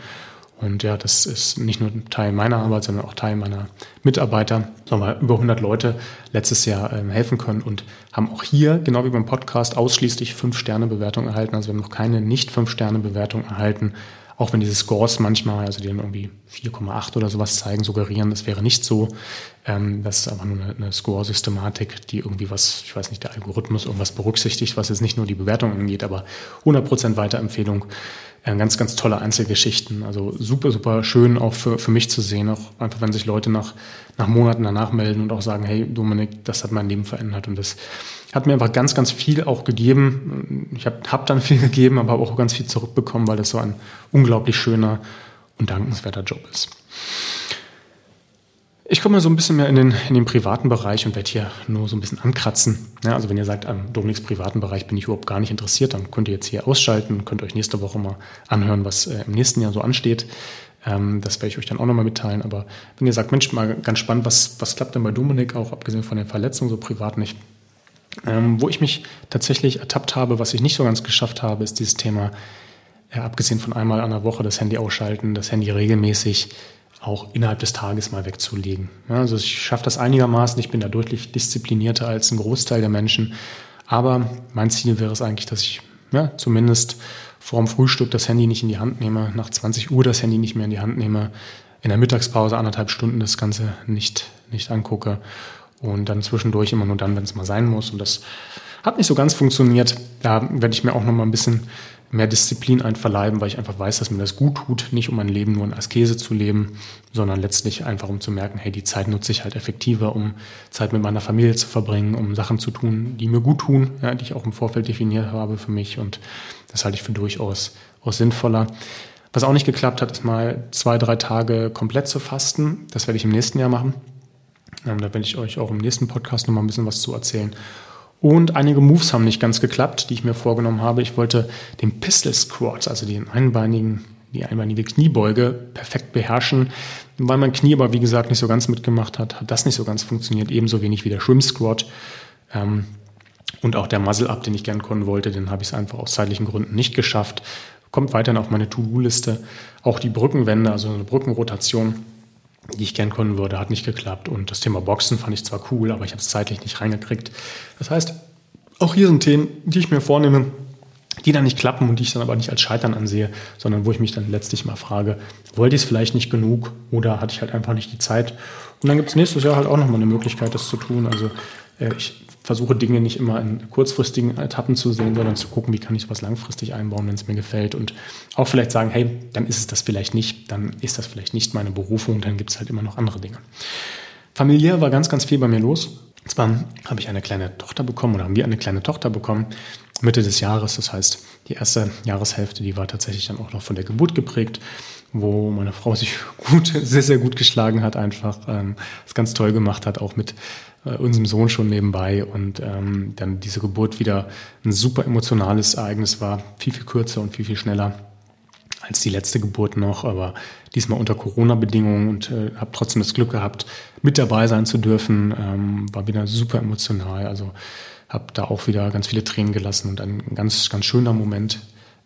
Und ja, das ist nicht nur Teil meiner Arbeit, sondern auch Teil meiner Mitarbeiter. So haben wir über 100 Leute letztes Jahr ähm, helfen können und haben auch hier, genau wie beim Podcast, ausschließlich 5-Sterne-Bewertung erhalten. Also wir haben noch keine Nicht-5-Sterne-Bewertung erhalten auch wenn diese Scores manchmal, also die dann irgendwie 4,8 oder sowas zeigen, suggerieren, das wäre nicht so. Ähm, das ist einfach nur eine, eine Score-Systematik, die irgendwie was, ich weiß nicht, der Algorithmus irgendwas berücksichtigt, was jetzt nicht nur die Bewertung angeht, aber 100% Weiterempfehlung. Äh, ganz, ganz tolle Einzelgeschichten. Also super, super schön auch für, für mich zu sehen, auch einfach, wenn sich Leute nach, nach Monaten danach melden und auch sagen, hey Dominik, das hat mein Leben verändert und das hat mir einfach ganz, ganz viel auch gegeben. Ich habe hab dann viel gegeben, aber auch ganz viel zurückbekommen, weil das so ein unglaublich schöner und dankenswerter Job ist. Ich komme mal so ein bisschen mehr in den, in den privaten Bereich und werde hier nur so ein bisschen ankratzen. Ja, also wenn ihr sagt, am Dominiks privaten Bereich bin ich überhaupt gar nicht interessiert, dann könnt ihr jetzt hier ausschalten könnt euch nächste Woche mal anhören, was äh, im nächsten Jahr so ansteht. Ähm, das werde ich euch dann auch nochmal mitteilen. Aber wenn ihr sagt, Mensch, mal ganz spannend, was, was klappt denn bei Dominik, auch abgesehen von den Verletzungen so privat nicht, ähm, wo ich mich tatsächlich ertappt habe, was ich nicht so ganz geschafft habe, ist dieses Thema, ja, abgesehen von einmal an der Woche das Handy ausschalten, das Handy regelmäßig auch innerhalb des Tages mal wegzulegen. Ja, also ich schaffe das einigermaßen, ich bin da deutlich disziplinierter als ein Großteil der Menschen. Aber mein Ziel wäre es eigentlich, dass ich ja, zumindest vor dem Frühstück das Handy nicht in die Hand nehme, nach 20 Uhr das Handy nicht mehr in die Hand nehme, in der Mittagspause anderthalb Stunden das Ganze nicht, nicht angucke und dann zwischendurch immer nur dann, wenn es mal sein muss. Und das hat nicht so ganz funktioniert. Da werde ich mir auch noch mal ein bisschen mehr Disziplin einverleiben, weil ich einfach weiß, dass mir das gut tut, nicht um mein Leben nur in Askese zu leben, sondern letztlich einfach um zu merken, hey, die Zeit nutze ich halt effektiver, um Zeit mit meiner Familie zu verbringen, um Sachen zu tun, die mir gut tun, ja, die ich auch im Vorfeld definiert habe für mich und das halte ich für durchaus auch sinnvoller. Was auch nicht geklappt hat, ist mal zwei, drei Tage komplett zu fasten. Das werde ich im nächsten Jahr machen. Ähm, da werde ich euch auch im nächsten Podcast nochmal ein bisschen was zu erzählen. Und einige Moves haben nicht ganz geklappt, die ich mir vorgenommen habe. Ich wollte den Pistol Squat, also den einbeinigen, die einbeinige Kniebeuge, perfekt beherrschen. Weil mein Knie aber, wie gesagt, nicht so ganz mitgemacht hat, hat das nicht so ganz funktioniert. Ebenso wenig wie der Shrimp Squat. Ähm, und auch der Muzzle-Up, den ich gern können wollte, den habe ich es einfach aus zeitlichen Gründen nicht geschafft. Kommt weiterhin auf meine To-Do-Liste. Auch die Brückenwände, also eine Brückenrotation, die ich gern können würde, hat nicht geklappt. Und das Thema Boxen fand ich zwar cool, aber ich habe es zeitlich nicht reingekriegt. Das heißt, auch hier sind Themen, die ich mir vornehme, die dann nicht klappen und die ich dann aber nicht als Scheitern ansehe, sondern wo ich mich dann letztlich mal frage, wollte ich es vielleicht nicht genug oder hatte ich halt einfach nicht die Zeit? Und dann gibt es nächstes Jahr halt auch nochmal eine Möglichkeit, das zu tun. Also äh, ich versuche Dinge nicht immer in kurzfristigen Etappen zu sehen, sondern zu gucken, wie kann ich was langfristig einbauen, wenn es mir gefällt und auch vielleicht sagen, hey, dann ist es das vielleicht nicht, dann ist das vielleicht nicht meine Berufung, dann gibt es halt immer noch andere Dinge. Familiär war ganz, ganz viel bei mir los. Und zwar habe ich eine kleine Tochter bekommen oder haben wir eine kleine Tochter bekommen Mitte des Jahres. Das heißt, die erste Jahreshälfte, die war tatsächlich dann auch noch von der Geburt geprägt, wo meine Frau sich *laughs* gut, sehr, sehr gut geschlagen hat, einfach ähm, es ganz toll gemacht hat, auch mit äh, unserem Sohn schon nebenbei und ähm, dann diese Geburt wieder ein super emotionales Ereignis war, viel, viel kürzer und viel, viel schneller als die letzte Geburt noch, aber diesmal unter Corona-Bedingungen und äh, habe trotzdem das Glück gehabt, mit dabei sein zu dürfen. Ähm, war wieder super emotional, also habe da auch wieder ganz viele Tränen gelassen und ein ganz, ganz schöner Moment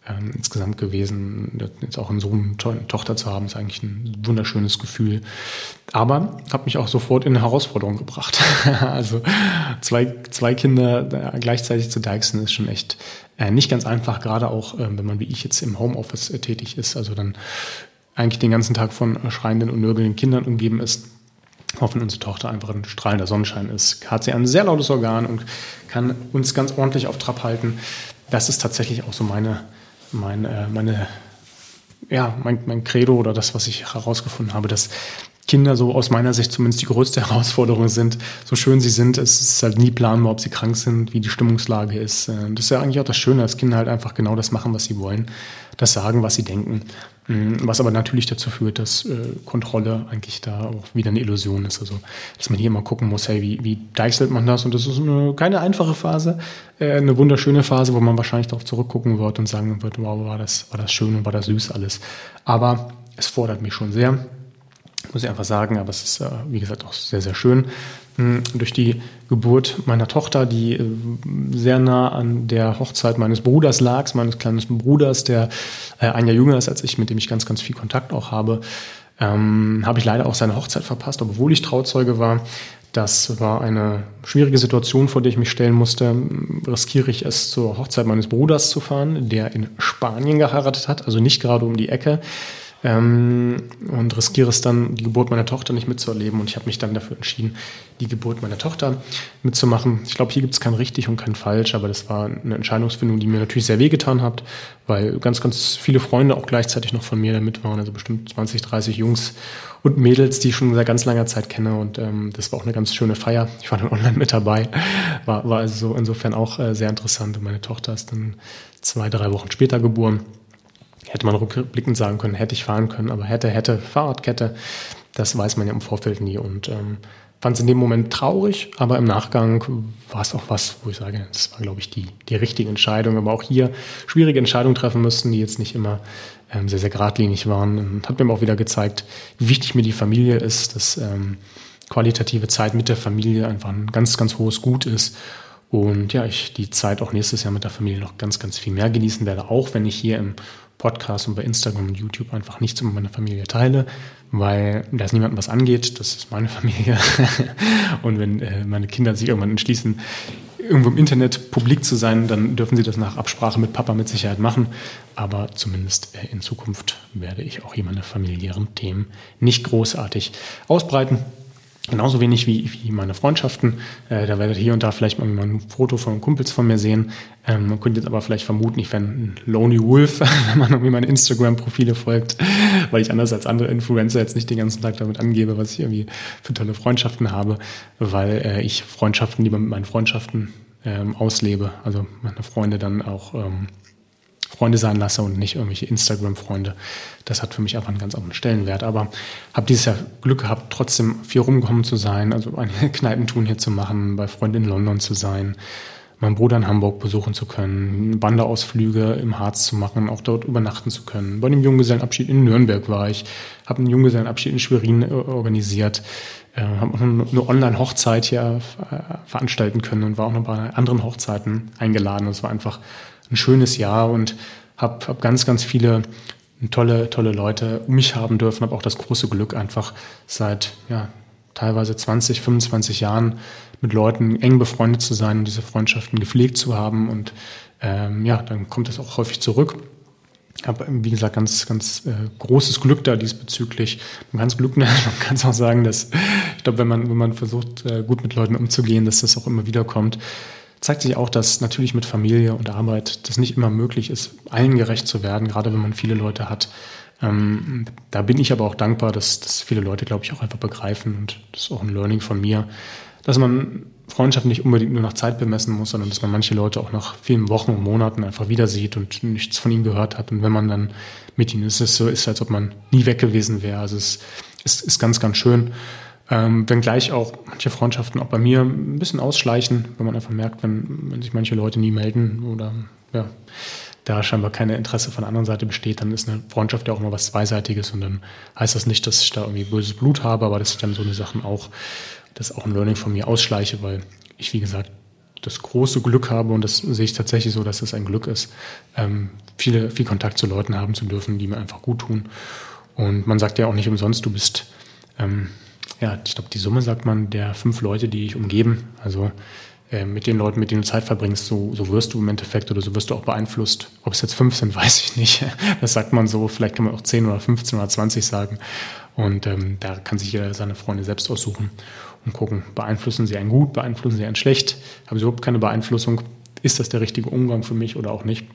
ähm, insgesamt gewesen. Jetzt auch einen Sohn, eine Tochter zu haben, ist eigentlich ein wunderschönes Gefühl. Aber habe mich auch sofort in eine Herausforderung gebracht. *laughs* also zwei, zwei Kinder gleichzeitig zu deichsen ist schon echt äh, nicht ganz einfach, gerade auch, äh, wenn man wie ich jetzt im Homeoffice äh, tätig ist, also dann eigentlich den ganzen Tag von schreienden und nörgelnden Kindern umgeben ist. Wenn unsere Tochter einfach ein strahlender Sonnenschein ist, hat sie ein sehr lautes Organ und kann uns ganz ordentlich auf Trab halten. Das ist tatsächlich auch so meine mein, äh, meine, ja, mein, mein Credo oder das, was ich herausgefunden habe, dass Kinder so aus meiner Sicht zumindest die größte *laughs* Herausforderung sind. So schön sie sind, es ist halt nie planbar, ob sie krank sind, wie die Stimmungslage ist. Äh, das ist ja eigentlich auch das Schöne, dass Kinder halt einfach genau das machen, was sie wollen, das sagen, was sie denken. Mm, was aber natürlich dazu führt, dass äh, Kontrolle eigentlich da auch wieder eine Illusion ist. Also, dass man hier immer gucken muss, hey, wie, wie deichselt man das? Und das ist eine, keine einfache Phase, äh, eine wunderschöne Phase, wo man wahrscheinlich darauf zurückgucken wird und sagen wird, wow, war das, war das schön und war das süß alles. Aber es fordert mich schon sehr. Muss ich einfach sagen, aber es ist, äh, wie gesagt, auch sehr, sehr schön. Hm, durch die Geburt meiner Tochter, die äh, sehr nah an der Hochzeit meines Bruders lag, meines kleinen Bruders, der äh, ein Jahr jünger ist als ich, mit dem ich ganz, ganz viel Kontakt auch habe, ähm, habe ich leider auch seine Hochzeit verpasst, obwohl ich Trauzeuge war. Das war eine schwierige Situation, vor der ich mich stellen musste. Riskiere ich es zur Hochzeit meines Bruders zu fahren, der in Spanien geheiratet hat, also nicht gerade um die Ecke ähm, und riskiere es dann, die Geburt meiner Tochter nicht mitzuerleben. Und ich habe mich dann dafür entschieden, die Geburt meiner Tochter mitzumachen. Ich glaube, hier gibt es kein richtig und kein falsch, aber das war eine Entscheidungsfindung, die mir natürlich sehr wehgetan hat, weil ganz, ganz viele Freunde auch gleichzeitig noch von mir damit waren, also bestimmt 20, 30 Jungs und Mädels, die ich schon seit ganz langer Zeit kenne. Und ähm, das war auch eine ganz schöne Feier. Ich war dann online mit dabei. War, war also insofern auch äh, sehr interessant. Und meine Tochter ist dann zwei, drei Wochen später geboren hätte man rückblickend sagen können, hätte ich fahren können, aber hätte, hätte, Fahrradkette, das weiß man ja im Vorfeld nie. Und ähm, fand es in dem Moment traurig, aber im Nachgang war es auch was, wo ich sage, das war, glaube ich, die, die richtige Entscheidung, aber auch hier schwierige Entscheidungen treffen müssten, die jetzt nicht immer ähm, sehr, sehr geradlinig waren. Und hat mir auch wieder gezeigt, wie wichtig mir die Familie ist, dass ähm, qualitative Zeit mit der Familie einfach ein ganz, ganz hohes Gut ist. Und ja, ich die Zeit auch nächstes Jahr mit der Familie noch ganz, ganz viel mehr genießen werde, auch wenn ich hier im Podcast und bei Instagram und YouTube einfach nichts mit meiner Familie teile, weil da ist niemandem was angeht. Das ist meine *laughs* Familie. und wenn äh, meine Kinder sich irgendwann entschließen, irgendwo im Internet publik zu sein, dann dürfen sie das nach Absprache mit Papa mit Sicherheit machen. Aber zumindest äh, in Zukunft werde ich auch hier meine familiären Themen nicht großartig ausbreiten. Genauso wenig wie, wie meine Freundschaften. Äh, da werdet ihr hier und da vielleicht mal ein Foto von Kumpels von mir sehen. Ähm, man könnte jetzt aber vielleicht vermuten, ich wäre ein Lonely Wolf, *laughs* wenn man irgendwie meine Instagram-Profile folgt, weil ich anders als andere Influencer jetzt nicht den ganzen Tag damit angebe, was ich irgendwie für tolle Freundschaften habe, weil äh, ich Freundschaften lieber mit meinen Freundschaften ähm, auslebe. Also meine Freunde dann auch ähm, Freunde sein lasse und nicht irgendwelche Instagram-Freunde. Das hat für mich einfach einen ganz anderen Stellenwert. Aber habe dieses Jahr Glück gehabt, trotzdem viel rumgekommen zu sein, also eine *laughs* Kneipentour hier zu machen, bei Freunden in London zu sein, meinen Bruder in Hamburg besuchen zu können, Wanderausflüge im Harz zu machen, auch dort übernachten zu können. Bei dem Junggesellenabschied in Nürnberg war ich, habe einen Junggesellenabschied in Schwerin äh, organisiert, äh, habe auch eine Online-Hochzeit hier äh, veranstalten können und war auch noch bei anderen Hochzeiten eingeladen. Es war einfach ein schönes Jahr und habe hab ganz, ganz viele tolle, tolle Leute um mich haben dürfen. Habe auch das große Glück, einfach seit ja, teilweise 20, 25 Jahren mit Leuten eng befreundet zu sein und diese Freundschaften gepflegt zu haben. Und ähm, ja, dann kommt es auch häufig zurück. Ich habe, wie gesagt, ganz, ganz äh, großes Glück da diesbezüglich. Es Glück *laughs* man kann es auch sagen, dass ich glaube, wenn man, wenn man versucht, äh, gut mit Leuten umzugehen, dass das auch immer wieder kommt zeigt sich auch, dass natürlich mit Familie und Arbeit das nicht immer möglich ist, allen gerecht zu werden, gerade wenn man viele Leute hat. Ähm, da bin ich aber auch dankbar, dass, dass viele Leute, glaube ich, auch einfach begreifen und das ist auch ein Learning von mir, dass man Freundschaft nicht unbedingt nur nach Zeit bemessen muss, sondern dass man manche Leute auch nach vielen Wochen und Monaten einfach wieder sieht und nichts von ihnen gehört hat. Und wenn man dann mit ihnen ist, ist es so, ist, als ob man nie weg gewesen wäre. Also es ist, ist ganz, ganz schön. Ähm, wenngleich auch manche Freundschaften auch bei mir ein bisschen ausschleichen, wenn man einfach merkt, wenn, wenn sich manche Leute nie melden oder ja, da scheinbar kein Interesse von der anderen Seite besteht, dann ist eine Freundschaft ja auch immer was Zweiseitiges und dann heißt das nicht, dass ich da irgendwie böses Blut habe, aber dass ich dann so eine Sachen auch, das auch ein Learning von mir ausschleiche, weil ich, wie gesagt, das große Glück habe und das sehe ich tatsächlich so, dass das ein Glück ist, ähm, viele, viel Kontakt zu Leuten haben zu dürfen, die mir einfach gut tun. Und man sagt ja auch nicht umsonst, du bist ähm, ja, ich glaube, die Summe sagt man der fünf Leute, die dich umgeben. Also äh, mit den Leuten, mit denen du Zeit verbringst, so, so wirst du im Endeffekt oder so wirst du auch beeinflusst. Ob es jetzt fünf sind, *laughs* weiß ich nicht. Das sagt man so. Vielleicht kann man auch zehn oder 15 oder 20 sagen. Und ähm, da kann sich jeder seine Freunde selbst aussuchen und gucken, beeinflussen sie einen gut, beeinflussen sie einen schlecht, haben sie überhaupt keine Beeinflussung, ist das der richtige Umgang für mich oder auch nicht.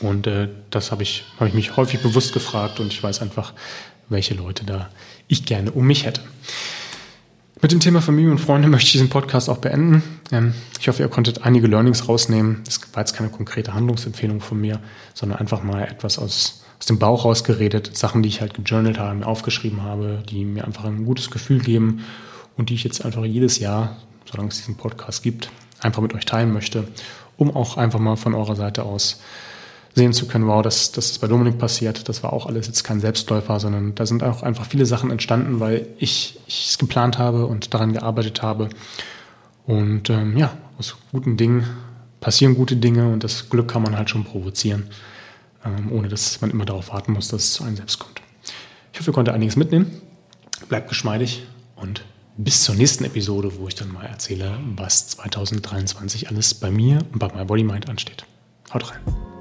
Und äh, das habe ich, hab ich mich häufig bewusst gefragt und ich weiß einfach, welche Leute da ich gerne um mich hätte. Mit dem Thema Familie und Freunde *laughs* möchte ich diesen Podcast auch beenden. Ähm, ich hoffe, ihr konntet einige Learnings rausnehmen. Es war jetzt keine konkrete Handlungsempfehlung von mir, sondern einfach mal etwas aus, aus dem Bauch rausgeredet, Sachen, die ich halt gejournalt habe, aufgeschrieben habe, die mir einfach ein gutes Gefühl geben und die ich jetzt einfach jedes Jahr, solange es diesen Podcast gibt, einfach mit euch teilen möchte, um auch einfach mal von eurer Seite aus sehen zu können, wow, das, das ist bei Dominik passiert. Das war auch alles jetzt kein Selbstläufer, sondern da sind auch einfach viele Sachen entstanden, weil ich es geplant habe und daran gearbeitet habe. Und ähm, ja, aus guten Dingen passieren gute Dinge und das Glück kann man halt schon provozieren, ähm, ohne dass man immer darauf warten muss, dass es zu einem selbst kommt. Ich hoffe, ihr konntet einiges mitnehmen. Bleibt geschmeidig und bis zur nächsten Episode, wo ich dann mal erzähle, was 2023 alles bei mir und bei My Body Mind ansteht. Haut rein.